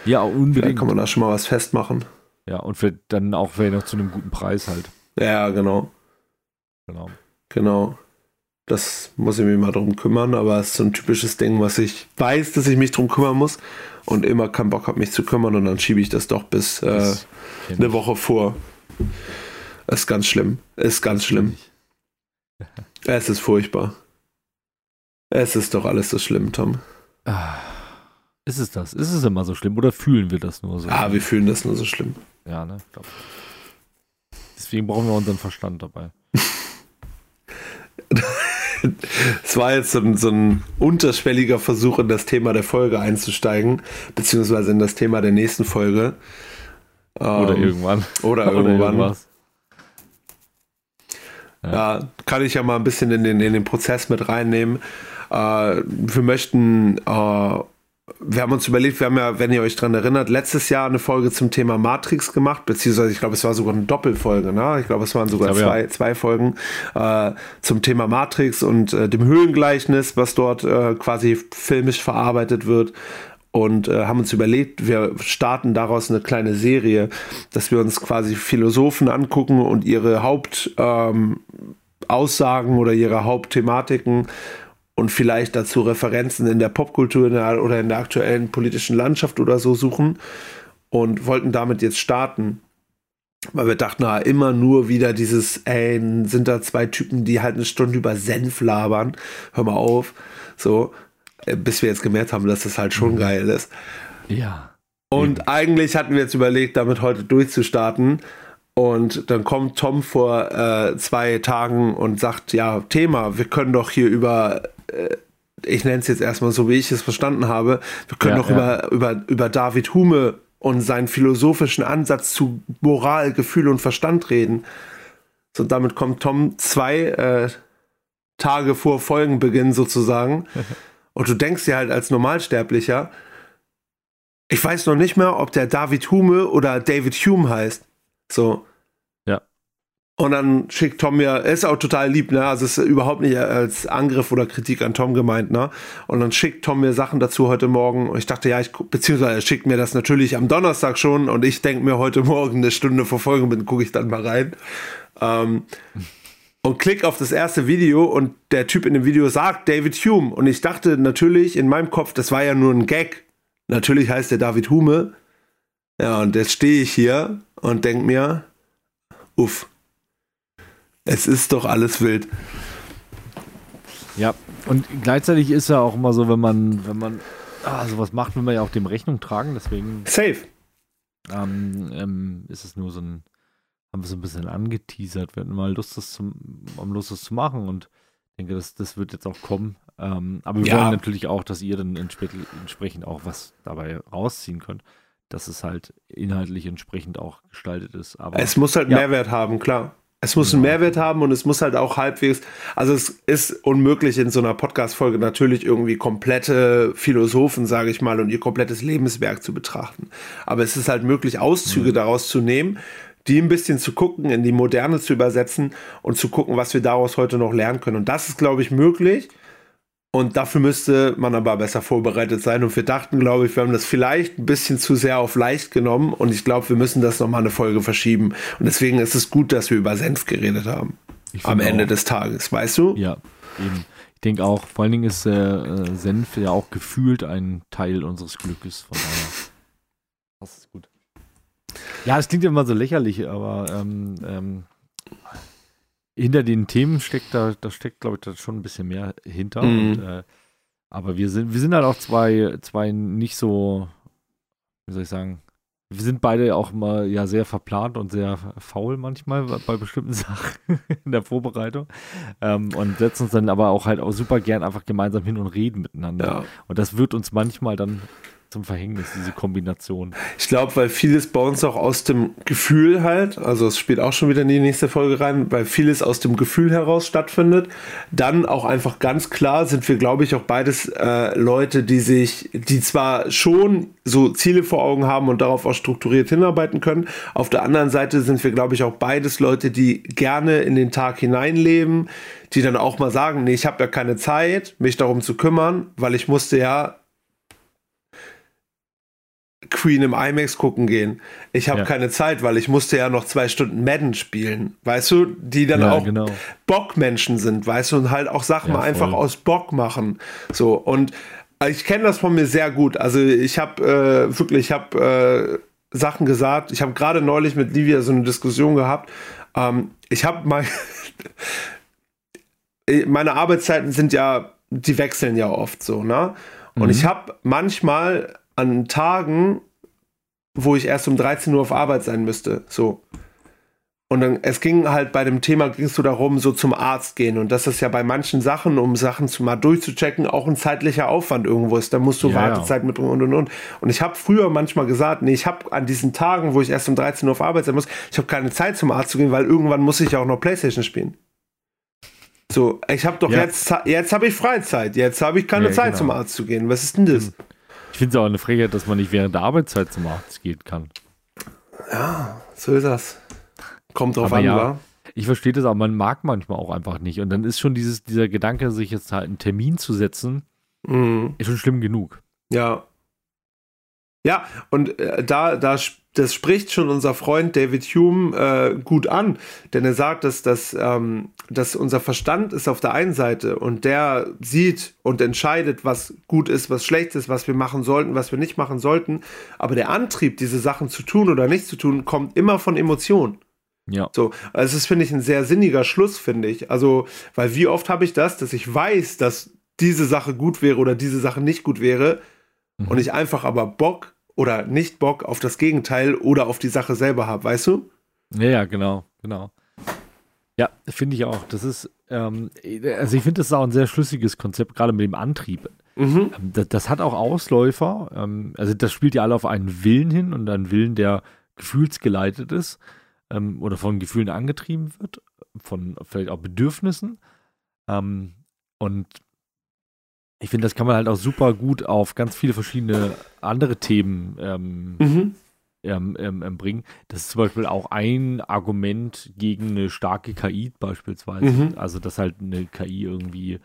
Ja, unbedingt. Vielleicht kann man da schon mal was festmachen. Ja, und für dann auch vielleicht noch zu einem guten Preis halt. Ja, genau. Genau. Genau. Das muss ich mich mal drum kümmern, aber es ist so ein typisches Ding, was ich weiß, dass ich mich drum kümmern muss und immer keinen Bock habe, mich zu kümmern und dann schiebe ich das doch bis äh, eine Woche vor. Ist ganz schlimm. Ist ganz schlimm. es ist furchtbar. Es ist doch alles so schlimm, Tom. Ah, ist es das? Ist es immer so schlimm oder fühlen wir das nur so? Ah, wir fühlen das nur so schlimm. Ja, ne? Deswegen brauchen wir unseren Verstand dabei. es war jetzt so ein, so ein, unterschwelliger Versuch, in das Thema der Folge einzusteigen, beziehungsweise in das Thema der nächsten Folge. Oder ähm, irgendwann. Oder, oder irgendwann. Irgendwas. Ja. ja. kann ich ja mal ein bisschen in den, in den Prozess mit reinnehmen. Äh, wir möchten äh, wir haben uns überlegt, wir haben ja, wenn ihr euch dran erinnert, letztes Jahr eine Folge zum Thema Matrix gemacht, beziehungsweise ich glaube, es war sogar eine Doppelfolge, ne? Ich glaube, es waren sogar glaube, zwei, ja. zwei Folgen äh, zum Thema Matrix und äh, dem Höhlengleichnis, was dort äh, quasi filmisch verarbeitet wird. Und äh, haben uns überlegt, wir starten daraus eine kleine Serie, dass wir uns quasi Philosophen angucken und ihre Hauptaussagen ähm, oder ihre Hauptthematiken und vielleicht dazu Referenzen in der Popkultur oder in der aktuellen politischen Landschaft oder so suchen und wollten damit jetzt starten. Weil wir dachten, na, immer nur wieder dieses, ey, sind da zwei Typen, die halt eine Stunde über Senf labern. Hör mal auf. So, äh, bis wir jetzt gemerkt haben, dass das halt schon mhm. geil ist. Ja. Und mhm. eigentlich hatten wir jetzt überlegt, damit heute durchzustarten. Und dann kommt Tom vor äh, zwei Tagen und sagt, ja, Thema, wir können doch hier über, ich nenne es jetzt erstmal so, wie ich es verstanden habe, wir können ja, doch ja. Über, über, über David Hume und seinen philosophischen Ansatz zu Moral, Gefühl und Verstand reden. So, damit kommt Tom zwei äh, Tage vor Folgenbeginn sozusagen. und du denkst dir halt als Normalsterblicher, ich weiß noch nicht mehr, ob der David Hume oder David Hume heißt. So. Und dann schickt Tom mir, ist auch total lieb, ne? Also ist überhaupt nicht als Angriff oder Kritik an Tom gemeint, ne? Und dann schickt Tom mir Sachen dazu heute Morgen. Und ich dachte, ja, ich, beziehungsweise er schickt mir das natürlich am Donnerstag schon und ich denke mir heute Morgen eine Stunde vor bin, gucke ich dann mal rein. Ähm, und klick auf das erste Video und der Typ in dem Video sagt David Hume. Und ich dachte natürlich in meinem Kopf, das war ja nur ein Gag. Natürlich heißt der David Hume. Ja, und jetzt stehe ich hier und denke mir, uff, es ist doch alles wild. Ja, und gleichzeitig ist ja auch immer so, wenn man, wenn man ah, sowas macht, will man ja auch dem Rechnung tragen, deswegen. Safe. Ähm, ähm, ist es nur so ein, haben wir so ein bisschen angeteasert, wir hatten mal Lust, das zu, um Lust, das zu machen und ich denke, das, das wird jetzt auch kommen. Ähm, aber wir ja. wollen natürlich auch, dass ihr dann entsprechend auch was dabei rausziehen könnt dass es halt inhaltlich entsprechend auch gestaltet ist. Aber, es muss halt ja. Mehrwert haben, klar. Es muss einen Mehrwert haben und es muss halt auch halbwegs, also es ist unmöglich in so einer Podcast-Folge natürlich irgendwie komplette Philosophen, sage ich mal, und ihr komplettes Lebenswerk zu betrachten. Aber es ist halt möglich, Auszüge mhm. daraus zu nehmen, die ein bisschen zu gucken, in die Moderne zu übersetzen und zu gucken, was wir daraus heute noch lernen können. Und das ist, glaube ich, möglich. Und dafür müsste man aber besser vorbereitet sein. Und wir dachten, glaube ich, wir haben das vielleicht ein bisschen zu sehr auf leicht genommen. Und ich glaube, wir müssen das nochmal eine Folge verschieben. Und deswegen ist es gut, dass wir über Senf geredet haben. Am Ende auch. des Tages, weißt du? Ja, eben. Ich denke auch, vor allen Dingen ist äh, Senf ja auch gefühlt ein Teil unseres Glückes. Von daher. Das ist gut. Ja, es klingt immer so lächerlich, aber ähm, ähm, hinter den Themen steckt da, da steckt, glaube ich, da schon ein bisschen mehr hinter. Mhm. Und, äh, aber wir sind, wir sind halt auch zwei, zwei nicht so, wie soll ich sagen, wir sind beide auch mal ja sehr verplant und sehr faul manchmal bei bestimmten Sachen in der Vorbereitung ähm, und setzen uns dann aber auch halt auch super gern einfach gemeinsam hin und reden miteinander. Ja. Und das wird uns manchmal dann zum Verhängnis, diese Kombination. Ich glaube, weil vieles bei uns auch aus dem Gefühl halt, also es spielt auch schon wieder in die nächste Folge rein, weil vieles aus dem Gefühl heraus stattfindet. Dann auch einfach ganz klar sind wir, glaube ich, auch beides äh, Leute, die sich, die zwar schon so Ziele vor Augen haben und darauf auch strukturiert hinarbeiten können. Auf der anderen Seite sind wir, glaube ich, auch beides Leute, die gerne in den Tag hineinleben, die dann auch mal sagen, nee, ich habe ja keine Zeit, mich darum zu kümmern, weil ich musste ja Queen im IMAX gucken gehen. Ich habe ja. keine Zeit, weil ich musste ja noch zwei Stunden Madden spielen. Weißt du, die dann ja, auch genau. Bockmenschen sind, weißt du, und halt auch Sachen ja, einfach aus Bock machen. So, und ich kenne das von mir sehr gut. Also ich habe äh, wirklich, ich habe äh, Sachen gesagt. Ich habe gerade neulich mit Livia so eine Diskussion gehabt. Ähm, ich habe mal meine Arbeitszeiten sind ja, die wechseln ja oft so, ne? Und mhm. ich habe manchmal an Tagen, wo ich erst um 13 Uhr auf Arbeit sein müsste. So. Und dann, es ging halt bei dem Thema, ging es so darum, so zum Arzt gehen. Und das ist ja bei manchen Sachen, um Sachen zu mal durchzuchecken, auch ein zeitlicher Aufwand irgendwo ist. Da musst du ja, Wartezeit ja. mit und und und. Und ich habe früher manchmal gesagt, nee, ich habe an diesen Tagen, wo ich erst um 13 Uhr auf Arbeit sein muss, ich habe keine Zeit zum Arzt zu gehen, weil irgendwann muss ich ja auch noch Playstation spielen. So, ich habe doch ja. jetzt, jetzt habe ich Freizeit, jetzt habe ich keine Zeit genau. zum Arzt zu gehen. Was ist denn das? Mhm. Ich finde es auch eine Frechheit, dass man nicht während der Arbeitszeit zum Arzt gehen kann. Ja, so ist das. Kommt drauf aber an, ja, wa? Ich verstehe das, aber man mag manchmal auch einfach nicht. Und dann ist schon dieses, dieser Gedanke, sich jetzt halt einen Termin zu setzen, mhm. ist schon schlimm genug. Ja. Ja, und äh, da, da das spricht schon unser Freund David Hume äh, gut an, denn er sagt, dass, dass, ähm, dass unser Verstand ist auf der einen Seite und der sieht und entscheidet, was gut ist, was schlecht ist, was wir machen sollten, was wir nicht machen sollten. Aber der Antrieb, diese Sachen zu tun oder nicht zu tun, kommt immer von Emotionen. Ja. So, also das finde ich ein sehr sinniger Schluss, finde ich. Also, weil wie oft habe ich das, dass ich weiß, dass diese Sache gut wäre oder diese Sache nicht gut wäre mhm. und ich einfach aber Bock oder nicht Bock auf das Gegenteil oder auf die Sache selber habe, weißt du? Ja, ja, genau, genau. Ja, finde ich auch. Das ist, ähm, also ich finde, das ist auch ein sehr schlüssiges Konzept, gerade mit dem Antrieb. Mhm. Ähm, das, das, hat auch Ausläufer. Ähm, also das spielt ja alle auf einen Willen hin und einen Willen, der gefühlsgeleitet ist ähm, oder von Gefühlen angetrieben wird, von vielleicht auch Bedürfnissen. Ähm, und ich finde, das kann man halt auch super gut auf ganz viele verschiedene andere Themen ähm, mhm. ähm, ähm, ähm bringen. Das ist zum Beispiel auch ein Argument gegen eine starke KI beispielsweise. Mhm. Also, dass halt eine KI irgendwie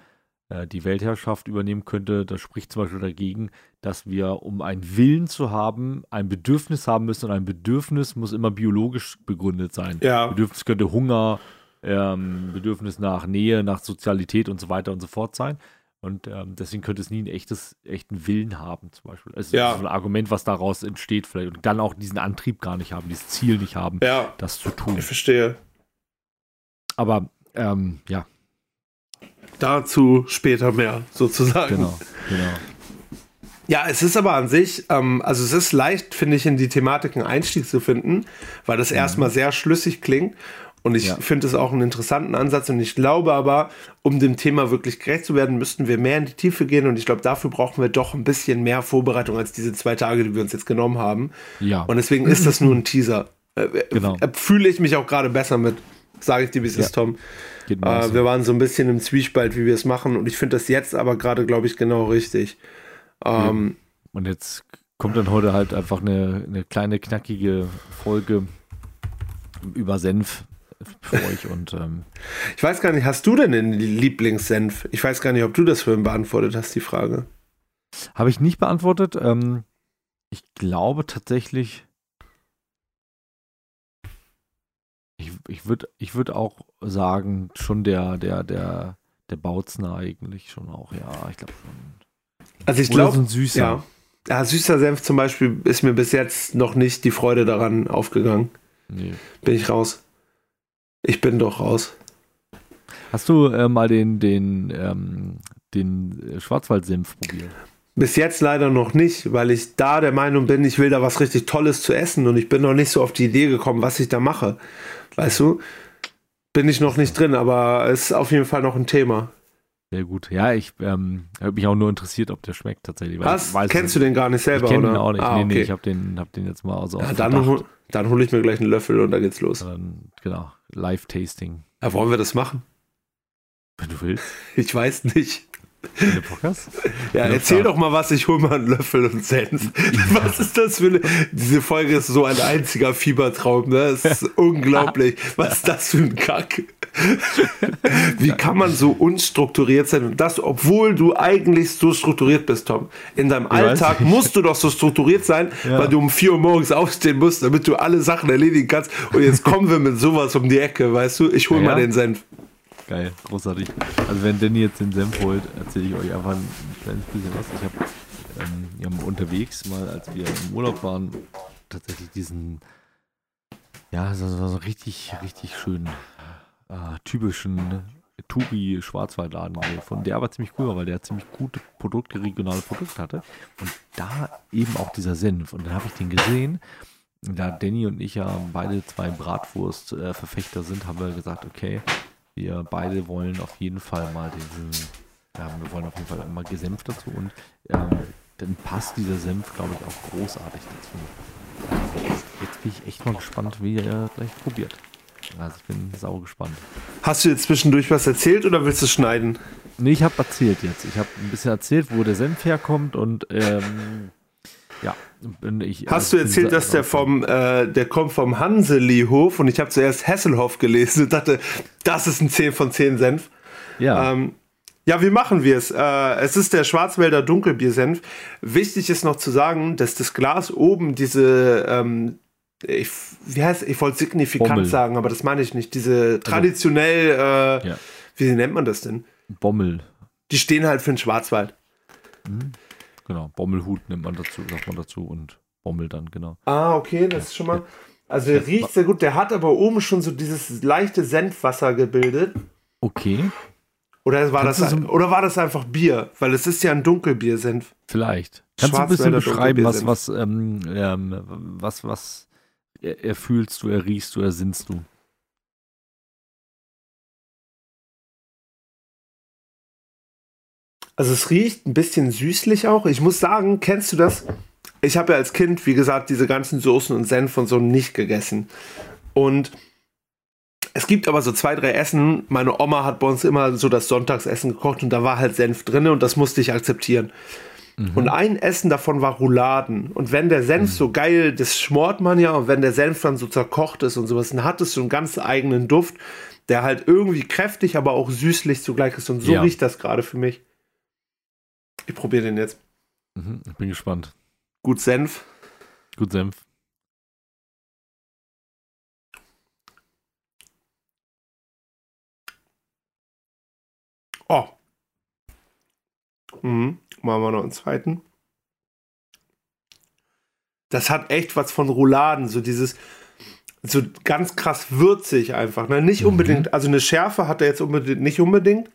äh, die Weltherrschaft übernehmen könnte. Das spricht zum Beispiel dagegen, dass wir, um einen Willen zu haben, ein Bedürfnis haben müssen. Und ein Bedürfnis muss immer biologisch begründet sein. Ja. Bedürfnis könnte Hunger, ähm, Bedürfnis nach Nähe, nach Sozialität und so weiter und so fort sein. Und ähm, deswegen könnte es nie einen echtes, echten Willen haben, zum Beispiel. Also ja. so ein Argument, was daraus entsteht, vielleicht. Und dann auch diesen Antrieb gar nicht haben, dieses Ziel nicht haben, ja. das zu tun. Ich verstehe. Aber ähm, ja. Dazu später mehr, sozusagen. Genau, genau. Ja, es ist aber an sich, ähm, also es ist leicht, finde ich, in die Thematik einen Einstieg zu finden, weil das mhm. erstmal sehr schlüssig klingt und ich ja. finde es auch einen interessanten Ansatz. Und ich glaube aber, um dem Thema wirklich gerecht zu werden, müssten wir mehr in die Tiefe gehen. Und ich glaube, dafür brauchen wir doch ein bisschen mehr Vorbereitung als diese zwei Tage, die wir uns jetzt genommen haben. Ja. Und deswegen ist das nur ein Teaser. Äh, äh, genau. Äh, fühle ich mich auch gerade besser mit, sage ich dir, wie es ja. ist, Tom. Äh, wir waren so ein bisschen im Zwiespalt, wie wir es machen. Und ich finde das jetzt aber gerade, glaube ich, genau richtig. Ähm, und jetzt kommt dann heute halt einfach eine, eine kleine, knackige Folge über Senf für euch. Und, ähm, ich weiß gar nicht, hast du denn den Lieblingssenf? Ich weiß gar nicht, ob du das vorhin beantwortet hast, die Frage. Habe ich nicht beantwortet. Ähm, ich glaube tatsächlich. Ich, ich würde ich würd auch sagen, schon der, der, der, der Bautzner eigentlich schon auch, ja, ich glaube schon. Also ich glaube, so süßer. Ja. ja, süßer Senf zum Beispiel ist mir bis jetzt noch nicht die Freude daran aufgegangen. Nee. Bin ich raus. Ich bin doch raus. Hast du äh, mal den, den, ähm, den Schwarzwaldsenf probiert? Bis jetzt leider noch nicht, weil ich da der Meinung bin, ich will da was richtig Tolles zu essen und ich bin noch nicht so auf die Idee gekommen, was ich da mache. Weißt du? Bin ich noch nicht drin, aber es ist auf jeden Fall noch ein Thema. Sehr gut. Ja, ich ähm, habe mich auch nur interessiert, ob der schmeckt tatsächlich. Was? Kennst du den gar nicht selber, ich kenn oder? Den auch nicht. Ah, nee, okay. nee, ich habe den, hab den jetzt mal aus. Ja, dann, dann hole ich mir gleich einen Löffel und dann geht's los. Dann, genau. Live-Tasting. Ja, wollen wir das machen? Wenn du willst. Ich weiß nicht. Ja, erzähl doch mal was, ich hol mal einen Löffel und Senf. Was ist das für eine. Diese Folge ist so ein einziger Fiebertraum, ne? Es ist unglaublich. Was ist das für ein Kack? Wie kann man so unstrukturiert sein? Und das, obwohl du eigentlich so strukturiert bist, Tom. In deinem ich Alltag musst du doch so strukturiert sein, ja. weil du um 4 Uhr morgens aufstehen musst, damit du alle Sachen erledigen kannst. Und jetzt kommen wir mit sowas um die Ecke, weißt du? Ich hol ja, mal den Senf. Geil, großartig. Also wenn Danny jetzt den Senf holt, erzähle ich euch einfach ein kleines bisschen was. Ich habe ähm, wir haben unterwegs mal, als wir im Urlaub waren, tatsächlich diesen, ja, das war so richtig, richtig schön äh, typischen Touri Schwarzwaldladen gefunden, der aber ziemlich cool war, weil der ziemlich gute Produkte, regionale Produkte hatte. Und da eben auch dieser Senf. Und dann habe ich den gesehen. Da Danny und ich ja beide zwei Bratwurst-Verfechter sind, haben wir gesagt, okay, wir beide wollen auf jeden Fall mal diesen, ja, wir wollen auf jeden Fall mal Gesenf dazu und ähm, dann passt dieser Senf, glaube ich, auch großartig dazu. Jetzt bin ich echt mal gespannt, wie er gleich probiert. Also ich bin sau gespannt. Hast du jetzt zwischendurch was erzählt oder willst du schneiden? Nee, ich habe erzählt jetzt. Ich habe ein bisschen erzählt, wo der Senf herkommt und ähm, ja. Ich, Hast also du erzählt, dass der vom, äh, der kommt vom Hanselihof und ich habe zuerst Hesselhoff gelesen und dachte, das ist ein 10 von 10 Senf. Ja. Ähm, ja, wie machen wir es? Äh, es ist der Schwarzwälder Dunkelbiersenf. Wichtig ist noch zu sagen, dass das Glas oben diese ähm, ich, wie heißt, ich wollte signifikant Bommel. sagen, aber das meine ich nicht. Diese also traditionell, äh, ja. wie nennt man das denn? Bommel. Die stehen halt für den Schwarzwald. Mhm. Genau, Bommelhut nimmt man dazu, sagt man dazu und Bommel dann, genau. Ah, okay, das ist schon mal. Also der riecht sehr gut, der hat aber oben schon so dieses leichte Senfwasser gebildet. Okay. Oder war, das, so oder war das einfach Bier? Weil es ist ja ein Dunkelbier-Senf. Vielleicht. Kannst du ein bisschen beschreiben, was, was, ähm, ähm, was, was erfühlst du, erriechst du, ersinnst du? Also es riecht ein bisschen süßlich auch. Ich muss sagen, kennst du das? Ich habe ja als Kind, wie gesagt, diese ganzen Soßen und Senf und so nicht gegessen. Und es gibt aber so zwei, drei Essen. Meine Oma hat bei uns immer so das Sonntagsessen gekocht und da war halt Senf drin und das musste ich akzeptieren. Mhm. Und ein Essen davon war Rouladen. Und wenn der Senf mhm. so geil, das schmort man ja, und wenn der Senf dann so zerkocht ist und sowas, dann hat es so einen ganz eigenen Duft, der halt irgendwie kräftig, aber auch süßlich zugleich ist. Und so ja. riecht das gerade für mich. Ich probiere den jetzt. Mhm, ich bin gespannt. Gut Senf. Gut Senf. Oh. Mhm. Machen wir noch einen zweiten. Das hat echt was von Rouladen, so dieses, so ganz krass würzig einfach. Ne? Nicht mhm. unbedingt, also eine Schärfe hat er jetzt unbedingt, nicht unbedingt.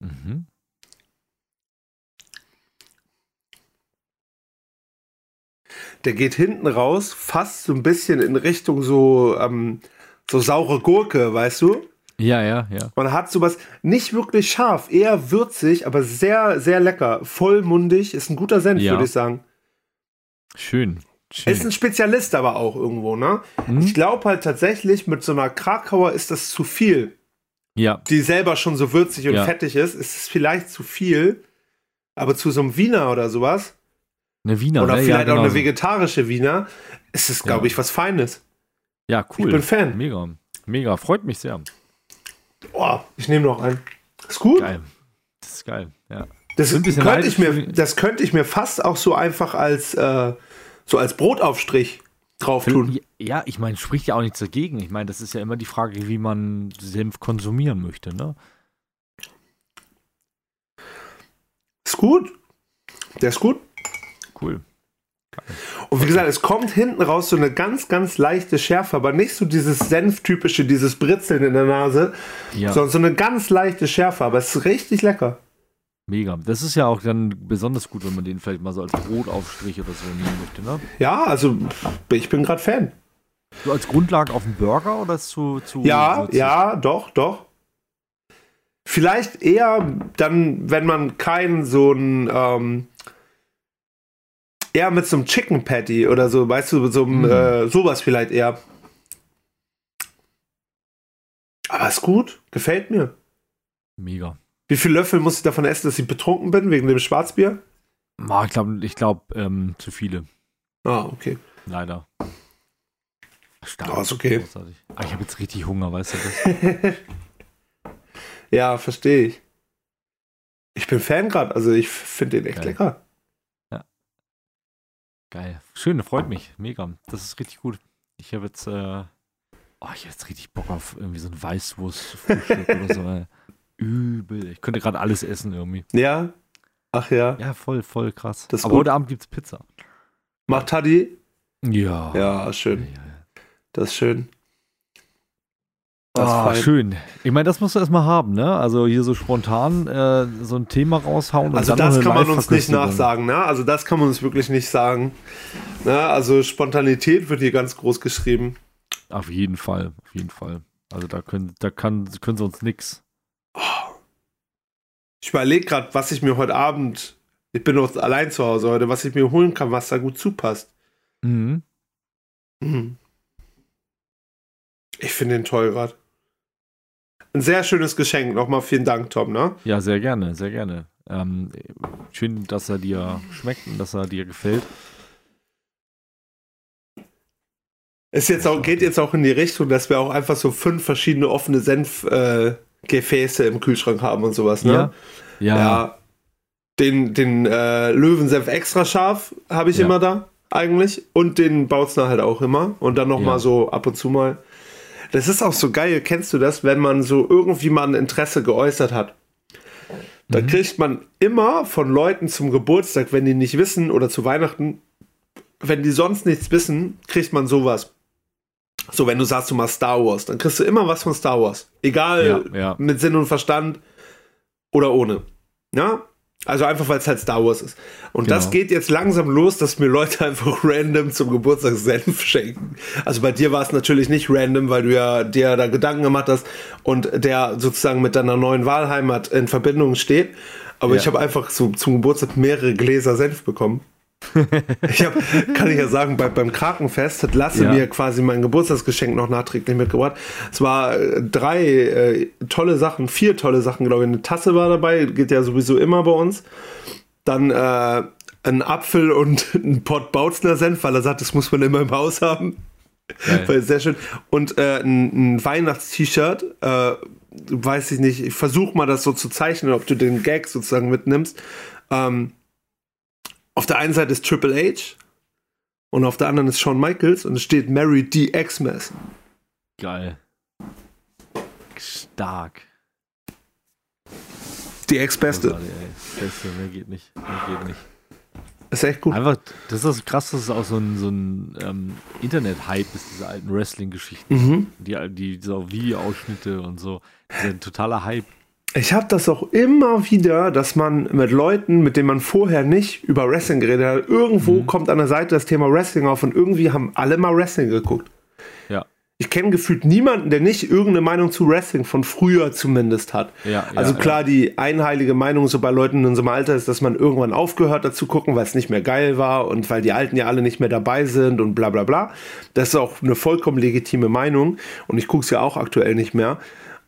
Mhm. der geht hinten raus, fast so ein bisschen in Richtung so, ähm, so saure Gurke, weißt du? Ja, ja, ja. Man hat sowas nicht wirklich scharf, eher würzig, aber sehr, sehr lecker. Vollmundig, ist ein guter Senf, ja. würde ich sagen. Schön. Schön. Ist ein Spezialist aber auch irgendwo, ne? Hm? Ich glaube halt tatsächlich, mit so einer Krakauer ist das zu viel. Ja. Die selber schon so würzig und ja. fettig ist, ist es vielleicht zu viel. Aber zu so einem Wiener oder sowas, eine Wiener, Oder ne? vielleicht ja, genau auch eine vegetarische Wiener. Es ist, glaube ja. ich, was Feines. Ja, cool. Ich bin Fan. Mega. Mega. Freut mich sehr. Oh, ich nehme noch einen. Ist gut. Geil. Das ist geil, ja. Das, könnte ich mir, das könnte ich mir fast auch so einfach als, äh, so als Brotaufstrich drauf tun. Ja, ich meine, spricht ja auch nichts dagegen. Ich meine, das ist ja immer die Frage, wie man Senf konsumieren möchte, ne? Ist gut. Der ist gut. Cool. Und wie gesagt, es kommt hinten raus so eine ganz, ganz leichte Schärfe, aber nicht so dieses Senftypische, dieses Britzeln in der Nase, ja. sondern so eine ganz leichte Schärfe, aber es ist richtig lecker. Mega. Das ist ja auch dann besonders gut, wenn man den vielleicht mal so als Brotaufstrich oder so nehmen möchte, ne? Ja, also ich bin gerade Fan. So als Grundlage auf dem Burger oder zu. zu ja, so ja, doch, doch. Vielleicht eher dann, wenn man keinen so ein. Ähm, eher mit so einem Chicken Patty oder so, weißt du, so einem, mhm. äh, sowas vielleicht eher. Aber ist gut, gefällt mir. Mega. Wie viele Löffel muss ich davon essen, dass ich betrunken bin wegen dem Schwarzbier? Oh, ich glaube, ich glaub, ähm, zu viele. Ah, okay. Leider. Stark. Oh, ist okay. Ah, ich habe jetzt richtig Hunger, weißt du das? ja, verstehe ich. Ich bin Fan gerade, also ich finde den echt Geil. lecker. Geil. Schön, freut mich. Mega. Das ist richtig gut. Ich habe jetzt, äh, oh, ich habe jetzt richtig Bock auf irgendwie so ein Weißwurst-Frühstück oder so. Übel. Ich könnte gerade alles essen irgendwie. Ja. Ach ja. Ja, voll, voll krass. Das Aber gut. heute Abend gibt es Pizza. Macht Taddy? Ja. Ja, schön. Das ist schön. Ah, schön. Ich meine, das musst du erstmal haben, ne? Also hier so spontan äh, so ein Thema raushauen. Also das kann man uns nicht nachsagen, ne? Also das kann man uns wirklich nicht sagen. Ne? Also Spontanität wird hier ganz groß geschrieben. Auf jeden Fall, auf jeden Fall. Also da können, da kann, können sie uns nix. Ich überlege gerade, was ich mir heute Abend, ich bin noch allein zu Hause heute, was ich mir holen kann, was da gut zupasst. Mhm. mhm. Ich finde den toll gerade ein sehr schönes Geschenk. Nochmal vielen Dank, Tom. Ne? Ja, sehr gerne, sehr gerne. Ähm, schön, dass er dir schmeckt und dass er dir gefällt. Es jetzt auch, geht jetzt auch in die Richtung, dass wir auch einfach so fünf verschiedene offene Senfgefäße äh, im Kühlschrank haben und sowas. Ne? Ja. ja. ja. Den, den äh, Löwensenf extra scharf habe ich ja. immer da, eigentlich. Und den Bautzner halt auch immer. Und dann nochmal ja. so ab und zu mal. Das ist auch so geil, kennst du das, wenn man so irgendwie mal ein Interesse geäußert hat? Da mhm. kriegt man immer von Leuten zum Geburtstag, wenn die nicht wissen, oder zu Weihnachten, wenn die sonst nichts wissen, kriegt man sowas. So, wenn du sagst, du machst Star Wars, dann kriegst du immer was von Star Wars. Egal ja, ja. mit Sinn und Verstand oder ohne. Ja? Also einfach, weil es halt Star Wars ist. Und genau. das geht jetzt langsam los, dass mir Leute einfach random zum Geburtstag Senf schenken. Also bei dir war es natürlich nicht random, weil du ja dir da Gedanken gemacht hast und der sozusagen mit deiner neuen Wahlheimat in Verbindung steht. Aber ja. ich habe einfach so zum Geburtstag mehrere Gläser Senf bekommen. Ich hab, kann ich ja sagen, bei, beim Krakenfest hat Lasse ja. mir quasi mein Geburtstagsgeschenk noch nachträglich mitgebracht. Es war äh, drei äh, tolle Sachen, vier tolle Sachen, glaube ich. Eine Tasse war dabei, geht ja sowieso immer bei uns. Dann äh, ein Apfel und ein Pott Bautzner Senf, weil er sagt, das muss man immer im Haus haben. Weil sehr schön. Und äh, ein, ein Weihnachts-T-Shirt, äh, weiß ich nicht, ich versuche mal das so zu zeichnen, ob du den Gag sozusagen mitnimmst. Ähm, auf der einen Seite ist Triple H und auf der anderen ist Shawn Michaels und es steht Mary D. Xmas. Geil. Stark. Die Ex-Beste. Beste, mehr geht nicht. Mehr geht nicht. Ist echt gut. Einfach, das ist krass, dass es auch so ein, so ein ähm, Internet-Hype ist, diese alten Wrestling-Geschichten. Mhm. Die, die, diese Video-Ausschnitte und so. Das ist ein totaler Hype. Ich habe das auch immer wieder, dass man mit Leuten, mit denen man vorher nicht über Wrestling geredet hat, irgendwo mhm. kommt an der Seite das Thema Wrestling auf und irgendwie haben alle mal Wrestling geguckt. Ja. Ich kenne gefühlt niemanden, der nicht irgendeine Meinung zu Wrestling von früher zumindest hat. Ja, also ja, klar, ja. die einheilige Meinung so bei Leuten in unserem Alter ist, dass man irgendwann aufgehört hat zu gucken, weil es nicht mehr geil war und weil die Alten ja alle nicht mehr dabei sind und bla bla bla. Das ist auch eine vollkommen legitime Meinung und ich gucke es ja auch aktuell nicht mehr.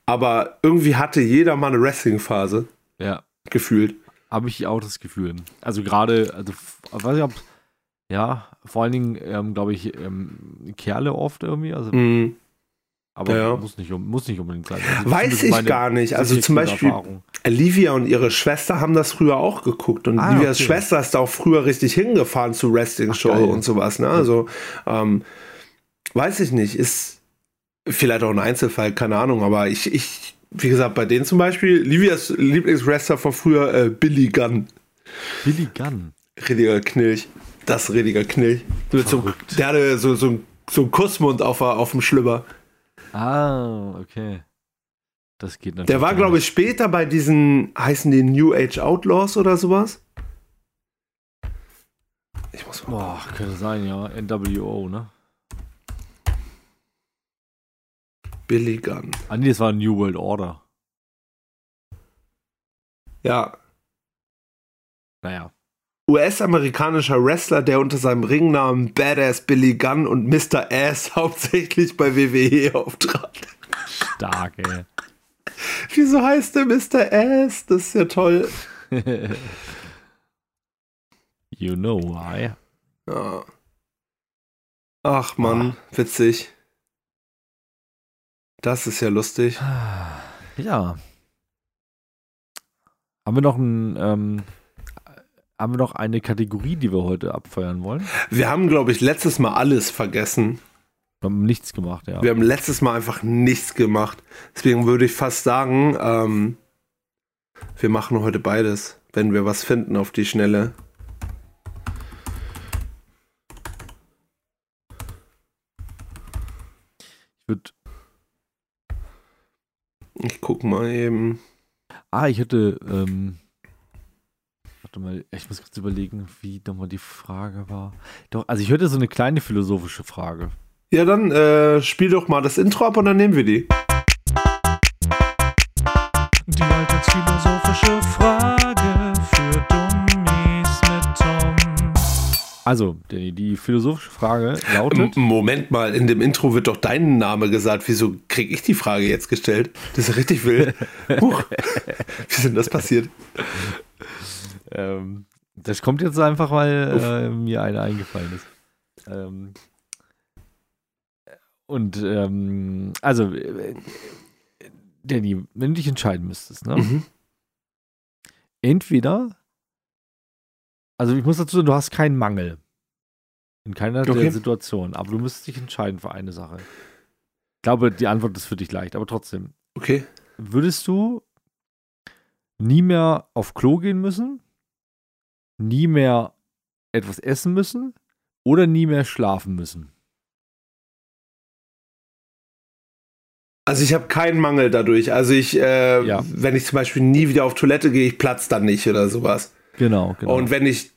Aber irgendwie hatte jeder mal eine Wrestling-Phase. Ja. Gefühlt. Habe ich auch das Gefühl. Also gerade, also weiß ich ob, ja, vor allen Dingen, ähm, glaube ich, ähm, Kerle oft irgendwie. Also, mm. Aber ja. muss, nicht, muss nicht unbedingt sein. Also Weiß ich gar nicht. Also zum Beispiel, Erfahrung. Olivia und ihre Schwester haben das früher auch geguckt. Und ah, Livias okay. Schwester ist da auch früher richtig hingefahren zu Wrestling-Show und sowas. Ne? Also, ähm, weiß ich nicht. Ist Vielleicht auch ein Einzelfall, keine Ahnung, aber ich, ich, wie gesagt, bei denen zum Beispiel, Livias Lieblingswrestler von früher, äh, Billy Gunn. Billy Gunn? Riediger Knilch. Das riediger Knilch. So, der hatte so, so, so einen Kussmund auf, auf dem Schlüpper. Ah, okay. Das geht natürlich. Der war, glaube ich, später bei diesen, heißen die New Age Outlaws oder sowas? Ich muss mal. Boah, könnte sein, ja. NWO, ne? Billy Gunn. Ah, nee, das war New World Order. Ja. Naja. US-amerikanischer Wrestler, der unter seinem Ringnamen Badass Billy Gunn und Mr. Ass hauptsächlich bei WWE auftrat. Stark, ey. Wieso heißt der Mr. Ass? Das ist ja toll. you know why. Ja. Ach man, ah. witzig. Das ist ja lustig. Ja. Haben wir noch ein, ähm, haben wir noch eine Kategorie, die wir heute abfeuern wollen? Wir haben, glaube ich, letztes Mal alles vergessen. Wir haben nichts gemacht, ja. Wir haben letztes Mal einfach nichts gemacht. Deswegen würde ich fast sagen, ähm, wir machen heute beides, wenn wir was finden auf die Schnelle. Ich würde ich guck mal eben. Ah, ich hätte, ähm, warte mal, ich muss kurz überlegen, wie nochmal die Frage war. Doch, also ich hätte so eine kleine philosophische Frage. Ja, dann äh, spiel doch mal das Intro ab und dann nehmen wir die. Die alltagsphilosophische Also, die, die philosophische Frage lautet. Moment mal, in dem Intro wird doch dein Name gesagt. Wieso kriege ich die Frage jetzt gestellt? Das ist richtig wild. Huch. Wie ist denn das passiert? Ähm, das kommt jetzt einfach, weil äh, mir eine eingefallen ist. Ähm, und ähm, also, äh, Danny, wenn du dich entscheiden müsstest, ne? Mhm. Entweder also ich muss dazu sagen, du hast keinen Mangel. In keiner okay. der Situationen. Aber du müsstest dich entscheiden für eine Sache. Ich glaube, die Antwort ist für dich leicht, aber trotzdem. Okay. Würdest du nie mehr auf Klo gehen müssen? Nie mehr etwas essen müssen? Oder nie mehr schlafen müssen? Also ich habe keinen Mangel dadurch. Also ich, äh, ja. wenn ich zum Beispiel nie wieder auf Toilette gehe, ich platz dann nicht oder sowas. Genau, genau. Und wenn ich,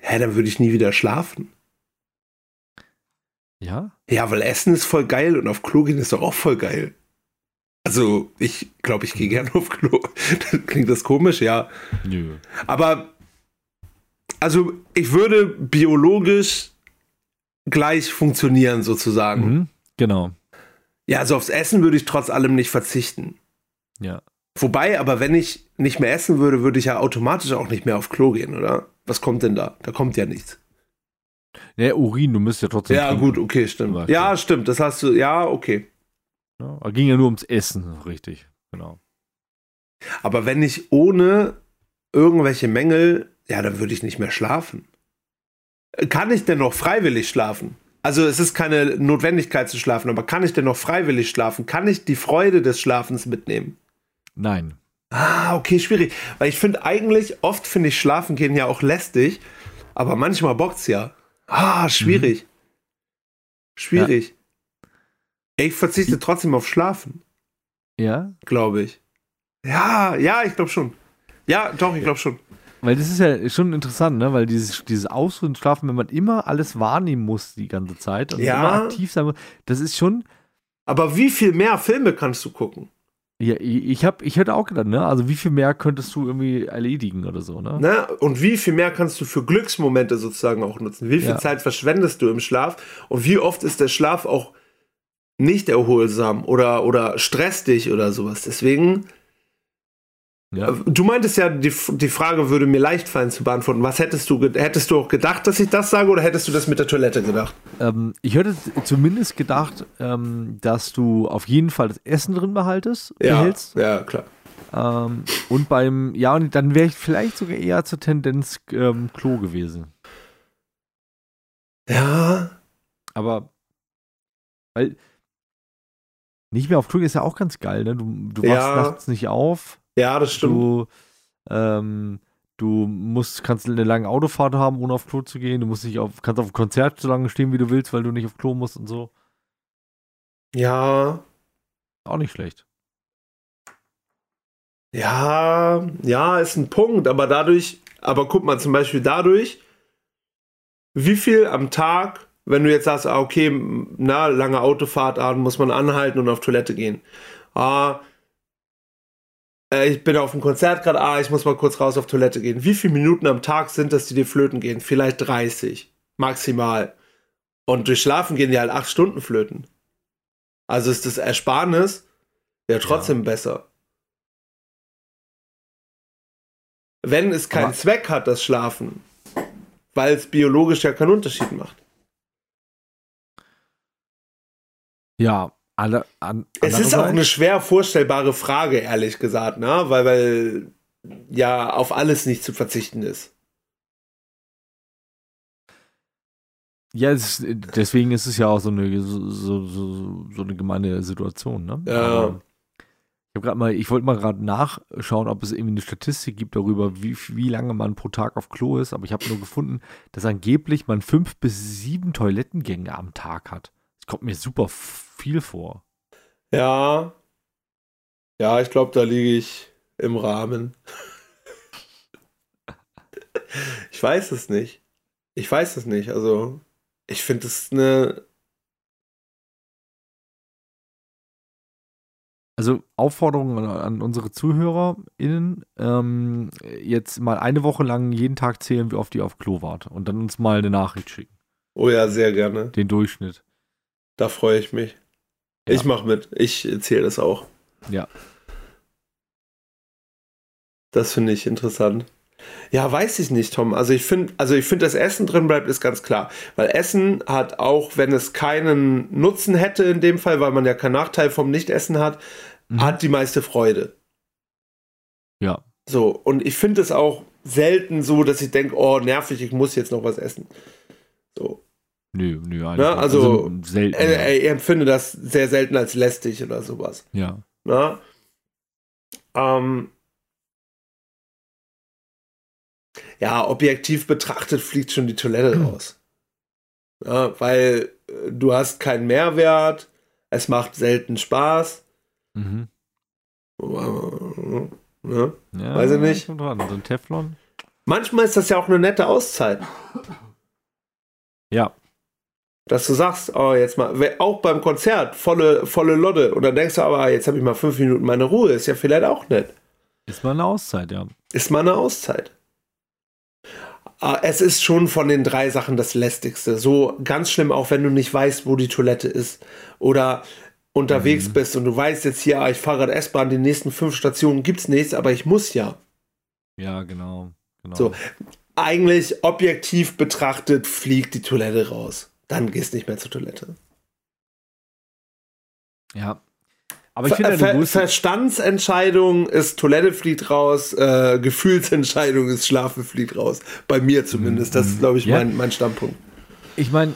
hä, dann würde ich nie wieder schlafen. Ja? Ja, weil Essen ist voll geil und auf Klo gehen ist doch auch voll geil. Also, ich glaube, ich gehe mhm. gerne auf Klo. Klingt das komisch, ja. Nö. Aber, also, ich würde biologisch gleich funktionieren, sozusagen. Mhm, genau. Ja, also aufs Essen würde ich trotz allem nicht verzichten. Ja. Wobei, aber wenn ich nicht mehr essen würde, würde ich ja automatisch auch nicht mehr auf Klo gehen, oder? Was kommt denn da? Da kommt ja nichts. Ja, Urin, du müsst ja trotzdem. Ja, trinken. gut, okay, stimmt. Ja, stimmt, das hast du, ja, okay. Ja, ging ja nur ums Essen, richtig, genau. Aber wenn ich ohne irgendwelche Mängel, ja, dann würde ich nicht mehr schlafen. Kann ich denn noch freiwillig schlafen? Also es ist keine Notwendigkeit zu schlafen, aber kann ich denn noch freiwillig schlafen? Kann ich die Freude des Schlafens mitnehmen? Nein. Ah, okay, schwierig. Weil ich finde eigentlich, oft finde ich Schlafen gehen ja auch lästig, aber manchmal bockt's ja. Ah, schwierig. Mhm. Schwierig. Ja. Ich verzichte trotzdem auf Schlafen. Ja? Glaube ich. Ja, ja, ich glaube schon. Ja, doch, ich glaube schon. Weil das ist ja schon interessant, ne? Weil dieses, dieses Ausruhen, Schlafen, wenn man immer alles wahrnehmen muss die ganze Zeit und ja. immer aktiv sein muss, das ist schon. Aber wie viel mehr Filme kannst du gucken? Ja, ich, hab, ich hätte auch gedacht, ne? Also wie viel mehr könntest du irgendwie erledigen oder so, ne? ne? Und wie viel mehr kannst du für Glücksmomente sozusagen auch nutzen? Wie viel ja. Zeit verschwendest du im Schlaf? Und wie oft ist der Schlaf auch nicht erholsam oder, oder stresst dich oder sowas? Deswegen ja. Äh, du meintest ja, die, die Frage würde mir leicht fallen zu beantworten. Was hättest du, hättest du auch gedacht, dass ich das sage oder hättest du das mit der Toilette gedacht? Ähm, ich hätte zumindest gedacht, ähm, dass du auf jeden Fall das Essen drin behaltest, ja, behältst. Ja, klar. Ähm, und beim, ja, und dann wäre ich vielleicht sogar eher zur Tendenz ähm, Klo gewesen. Ja. Aber, weil, nicht mehr auf Klo ist ja auch ganz geil, ne? Du, du wachst ja. nachts nicht auf. Ja, das stimmt. Du, ähm, du musst, kannst eine lange Autofahrt haben, ohne auf Klo zu gehen. Du musst nicht auf, kannst auf dem Konzert so lange stehen, wie du willst, weil du nicht auf Klo musst und so. Ja. Auch nicht schlecht. Ja, ja, ist ein Punkt, aber dadurch, aber guck mal, zum Beispiel dadurch, wie viel am Tag, wenn du jetzt sagst, ah, okay, na, lange Autofahrt an, muss man anhalten und auf Toilette gehen. Ah, äh, ich bin auf dem Konzert gerade, ah, ich muss mal kurz raus auf Toilette gehen. Wie viele Minuten am Tag sind das, die dir flöten gehen? Vielleicht 30, maximal. Und durch Schlafen gehen die halt 8 Stunden flöten. Also ist das Ersparnis ja trotzdem ja. besser. Wenn es keinen Aber Zweck hat, das Schlafen, weil es biologisch ja keinen Unterschied macht. Ja, alle, an, es ist auch eine schwer vorstellbare Frage, ehrlich gesagt, ne? weil, weil ja auf alles nicht zu verzichten ist. Ja, ist, deswegen ist es ja auch so eine, so, so, so eine gemeine Situation. Ne? Ja. Aber ich habe gerade mal, ich wollte mal gerade nachschauen, ob es irgendwie eine Statistik gibt darüber, wie, wie lange man pro Tag auf Klo ist, aber ich habe nur gefunden, dass angeblich man fünf bis sieben Toilettengänge am Tag hat. Kommt mir super viel vor. Ja. Ja, ich glaube, da liege ich im Rahmen. ich weiß es nicht. Ich weiß es nicht. Also, ich finde es eine. Also Aufforderung an, an unsere ZuhörerInnen, ähm, jetzt mal eine Woche lang jeden Tag zählen, wie oft ihr auf Klo wart und dann uns mal eine Nachricht schicken. Oh ja, sehr gerne. Den Durchschnitt. Da freue ich mich. Ja. Ich mache mit. Ich erzähle das auch. Ja. Das finde ich interessant. Ja, weiß ich nicht, Tom. Also ich finde, also ich finde, dass Essen drin bleibt, ist ganz klar. Weil Essen hat auch, wenn es keinen Nutzen hätte in dem Fall, weil man ja keinen Nachteil vom Nichtessen hat, mhm. hat die meiste Freude. Ja. So, und ich finde es auch selten so, dass ich denke, oh, nervig, ich muss jetzt noch was essen. So. Nö, nö, eigentlich. Ne? Also, also selten. Äh, ich empfinde das sehr selten als lästig oder sowas. Ja. Ne? Ähm, ja, objektiv betrachtet fliegt schon die Toilette raus. Ja, weil äh, du hast keinen Mehrwert, es macht selten Spaß. Mhm. Ja, ja, Weiß ich nicht. Dran. So ein Teflon. Manchmal ist das ja auch eine nette Auszeit. Ja. Dass du sagst, oh, jetzt mal, auch beim Konzert, volle, volle Lotte. Und dann denkst du aber, jetzt habe ich mal fünf Minuten meine Ruhe. Ist ja vielleicht auch nett. Ist mal eine Auszeit, ja. Ist mal eine Auszeit. Ah, es ist schon von den drei Sachen das lästigste. So ganz schlimm, auch wenn du nicht weißt, wo die Toilette ist. Oder unterwegs mhm. bist und du weißt jetzt hier, ah, ich fahre gerade S-Bahn, die nächsten fünf Stationen gibt es nichts, aber ich muss ja. Ja, genau. genau. So, eigentlich objektiv betrachtet fliegt die Toilette raus. Dann gehst du nicht mehr zur Toilette. Ja. Aber ich finde, Ver Verstandsentscheidung ist Toilette fliegt raus, äh, Gefühlsentscheidung ist Schlafen fliegt raus. Bei mir zumindest. Das ist, mhm. glaube ich, ja. mein, mein Standpunkt. Ich meine,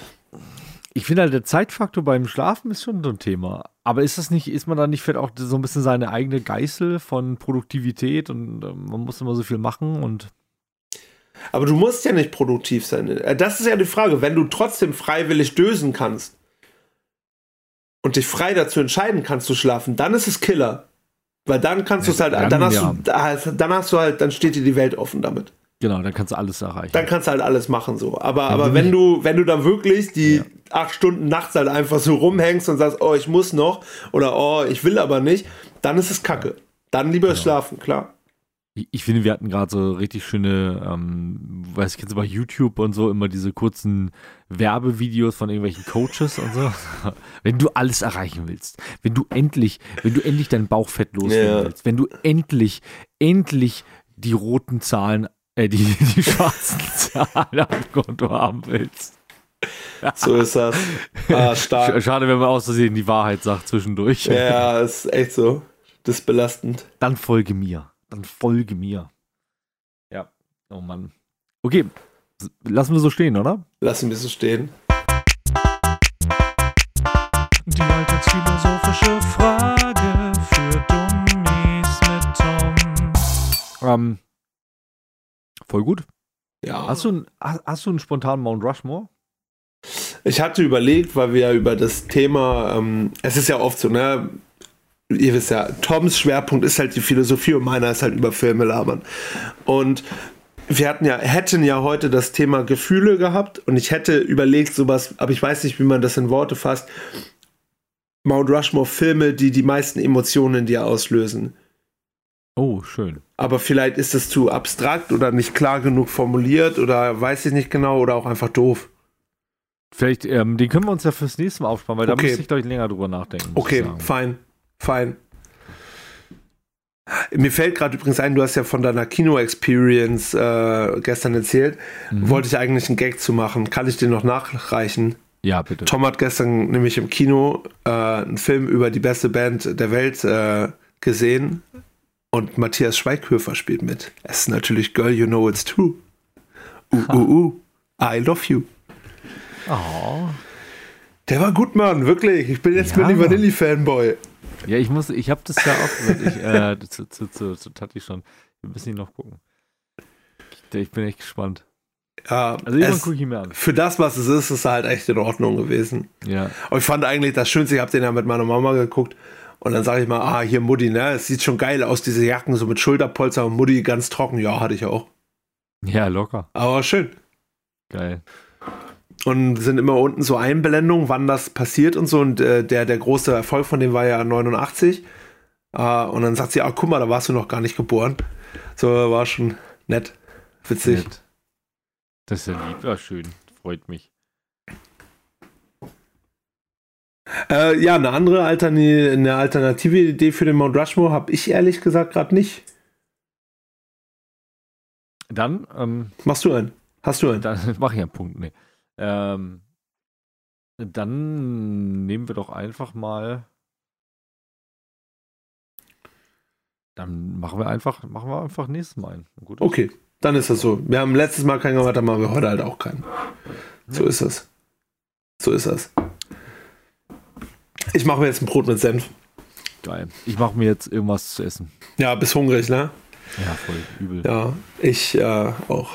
ich finde halt, der Zeitfaktor beim Schlafen ist schon so ein Thema. Aber ist das nicht, ist man da nicht vielleicht auch so ein bisschen seine eigene Geißel von Produktivität und äh, man muss immer so viel machen und. Aber du musst ja nicht produktiv sein. Äh, das ist ja die Frage. Wenn du trotzdem freiwillig dösen kannst und dich frei dazu entscheiden kannst zu schlafen, dann ist es Killer. Weil dann kannst du es halt, dann, dann hast ja. du, dann hast du halt, dann steht dir die Welt offen damit. Genau, dann kannst du alles erreichen. Dann kannst du halt alles machen so. Aber, ja, aber wenn du, wenn du dann wirklich die ja. acht Stunden nachts halt einfach so rumhängst und sagst, oh, ich muss noch oder oh, ich will aber nicht, dann ist es Kacke. Dann lieber genau. schlafen, klar. Ich, ich finde, wir hatten gerade so richtig schöne, ähm, weiß ich jetzt bei YouTube und so, immer diese kurzen Werbevideos von irgendwelchen Coaches und so. wenn du alles erreichen willst, wenn du endlich, wenn du endlich dein Bauchfett loswerden ja. willst, wenn du endlich, endlich die roten Zahlen äh, die, die schwarzen Zahlen am Konto haben willst. So ist das. Ah, stark. Schade, wenn man aus Versehen die Wahrheit sagt zwischendurch. Ja, ist echt so. Das ist belastend. Dann folge mir. Dann folge mir. Ja. Oh Mann. Okay. Lassen wir so stehen, oder? Lassen wir so stehen. Die alltagsphilosophische Frage für Dummies mit Tom. Ähm, Voll gut. Ja. Hast du, einen, hast du einen spontanen Mount Rushmore? Ich hatte überlegt, weil wir ja über das Thema, ähm, es ist ja oft so, ne? Ihr wisst ja, Toms Schwerpunkt ist halt die Philosophie und meiner ist halt über Filme labern. Und wir hatten ja, hätten ja heute das Thema Gefühle gehabt und ich hätte überlegt, sowas, aber ich weiß nicht, wie man das in Worte fasst. Mount Rushmore Filme, die die meisten Emotionen in dir auslösen. Oh, schön. Aber vielleicht ist es zu abstrakt oder nicht klar genug formuliert oder weiß ich nicht genau oder auch einfach doof. Vielleicht, ähm, den können wir uns ja fürs nächste Mal aufsparen, weil okay. da muss ich, glaube ich, länger drüber nachdenken. Okay, fein, fein. Mir fällt gerade übrigens ein, du hast ja von deiner Kino-Experience äh, gestern erzählt. Mhm. Wollte ich eigentlich einen Gag zu machen. Kann ich den noch nachreichen? Ja, bitte. Tom hat gestern nämlich im Kino äh, einen Film über die beste Band der Welt äh, gesehen. Und Matthias Schweighöfer spielt mit. Es ist natürlich Girl, You Know It's True. Uh, uh, uh. I love you. Oh. Der war gut, Mann, wirklich. Ich bin jetzt ja. Milli Vanilli-Fanboy. Ja, ich muss, ich habe das ja auch ich, äh, zu, zu, zu, zu Tati schon. Wir müssen ihn noch gucken. Ich, ich bin echt gespannt. Ja, also es, gucke ich mir an. Für das, was es ist, ist es halt echt in Ordnung gewesen. Ja. Und ich fand eigentlich das Schönste, ich habe den ja mit meiner Mama geguckt. Und dann sage ich mal, ah, hier Mutti, ne? Es sieht schon geil aus, diese Jacken so mit Schulterpolster und Mutti ganz trocken. Ja, hatte ich auch. Ja, locker. Aber schön. Geil. Und sind immer unten so Einblendungen, wann das passiert und so. Und äh, der, der große Erfolg von dem war ja 89. Äh, und dann sagt sie, ah, guck mal, da warst du noch gar nicht geboren. So, war schon nett. Witzig. Nett. Das ist ja lieb, ja, schön. Freut mich. Äh, ja, eine andere Altern eine alternative Idee für den Mount Rushmore habe ich ehrlich gesagt gerade nicht. Dann ähm, machst du einen. Hast du einen? Dann mache ich einen Punkt. Nee. Ähm, dann nehmen wir doch einfach mal. Dann machen wir einfach, machen wir einfach nächstes Mal einen. Gut, okay, dann ist das so. Wir haben letztes Mal keinen gemacht, dann machen wir heute halt auch keinen. So ist es. So ist das. Ich mache mir jetzt ein Brot mit Senf. Geil. Ich mache mir jetzt irgendwas zu essen. Ja, bist hungrig, ne? Ja, voll übel. Ja, ich äh, auch.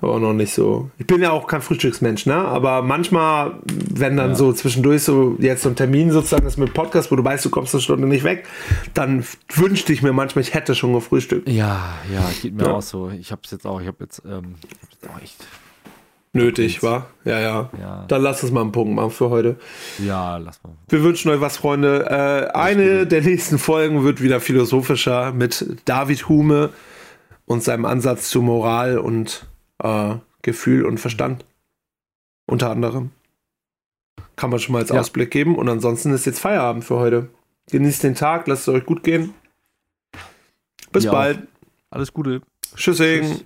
Aber noch nicht so. Ich bin ja auch kein Frühstücksmensch, ne? Aber manchmal, wenn dann ja. so zwischendurch so jetzt so ein Termin sozusagen ist mit Podcast, wo du weißt, du kommst eine Stunde nicht weg, dann wünschte ich mir manchmal, ich hätte schon gefrühstückt. Ja, ja, geht mir ja. auch so. Ich hab's jetzt auch, ich hab jetzt, ähm, ich hab jetzt auch echt nötig, war. Ja, ja, ja. Dann lass uns mal einen Punkt machen für heute. Ja, lass mal. Wir wünschen euch was, Freunde. Äh, eine der nächsten Folgen wird wieder philosophischer mit David Hume und seinem Ansatz zu Moral und äh, Gefühl und Verstand. Unter anderem. Kann man schon mal als ja. Ausblick geben. Und ansonsten ist jetzt Feierabend für heute. Genießt den Tag, lasst es euch gut gehen. Bis ja. bald. Alles Gute. Tschüssing. Tschüss.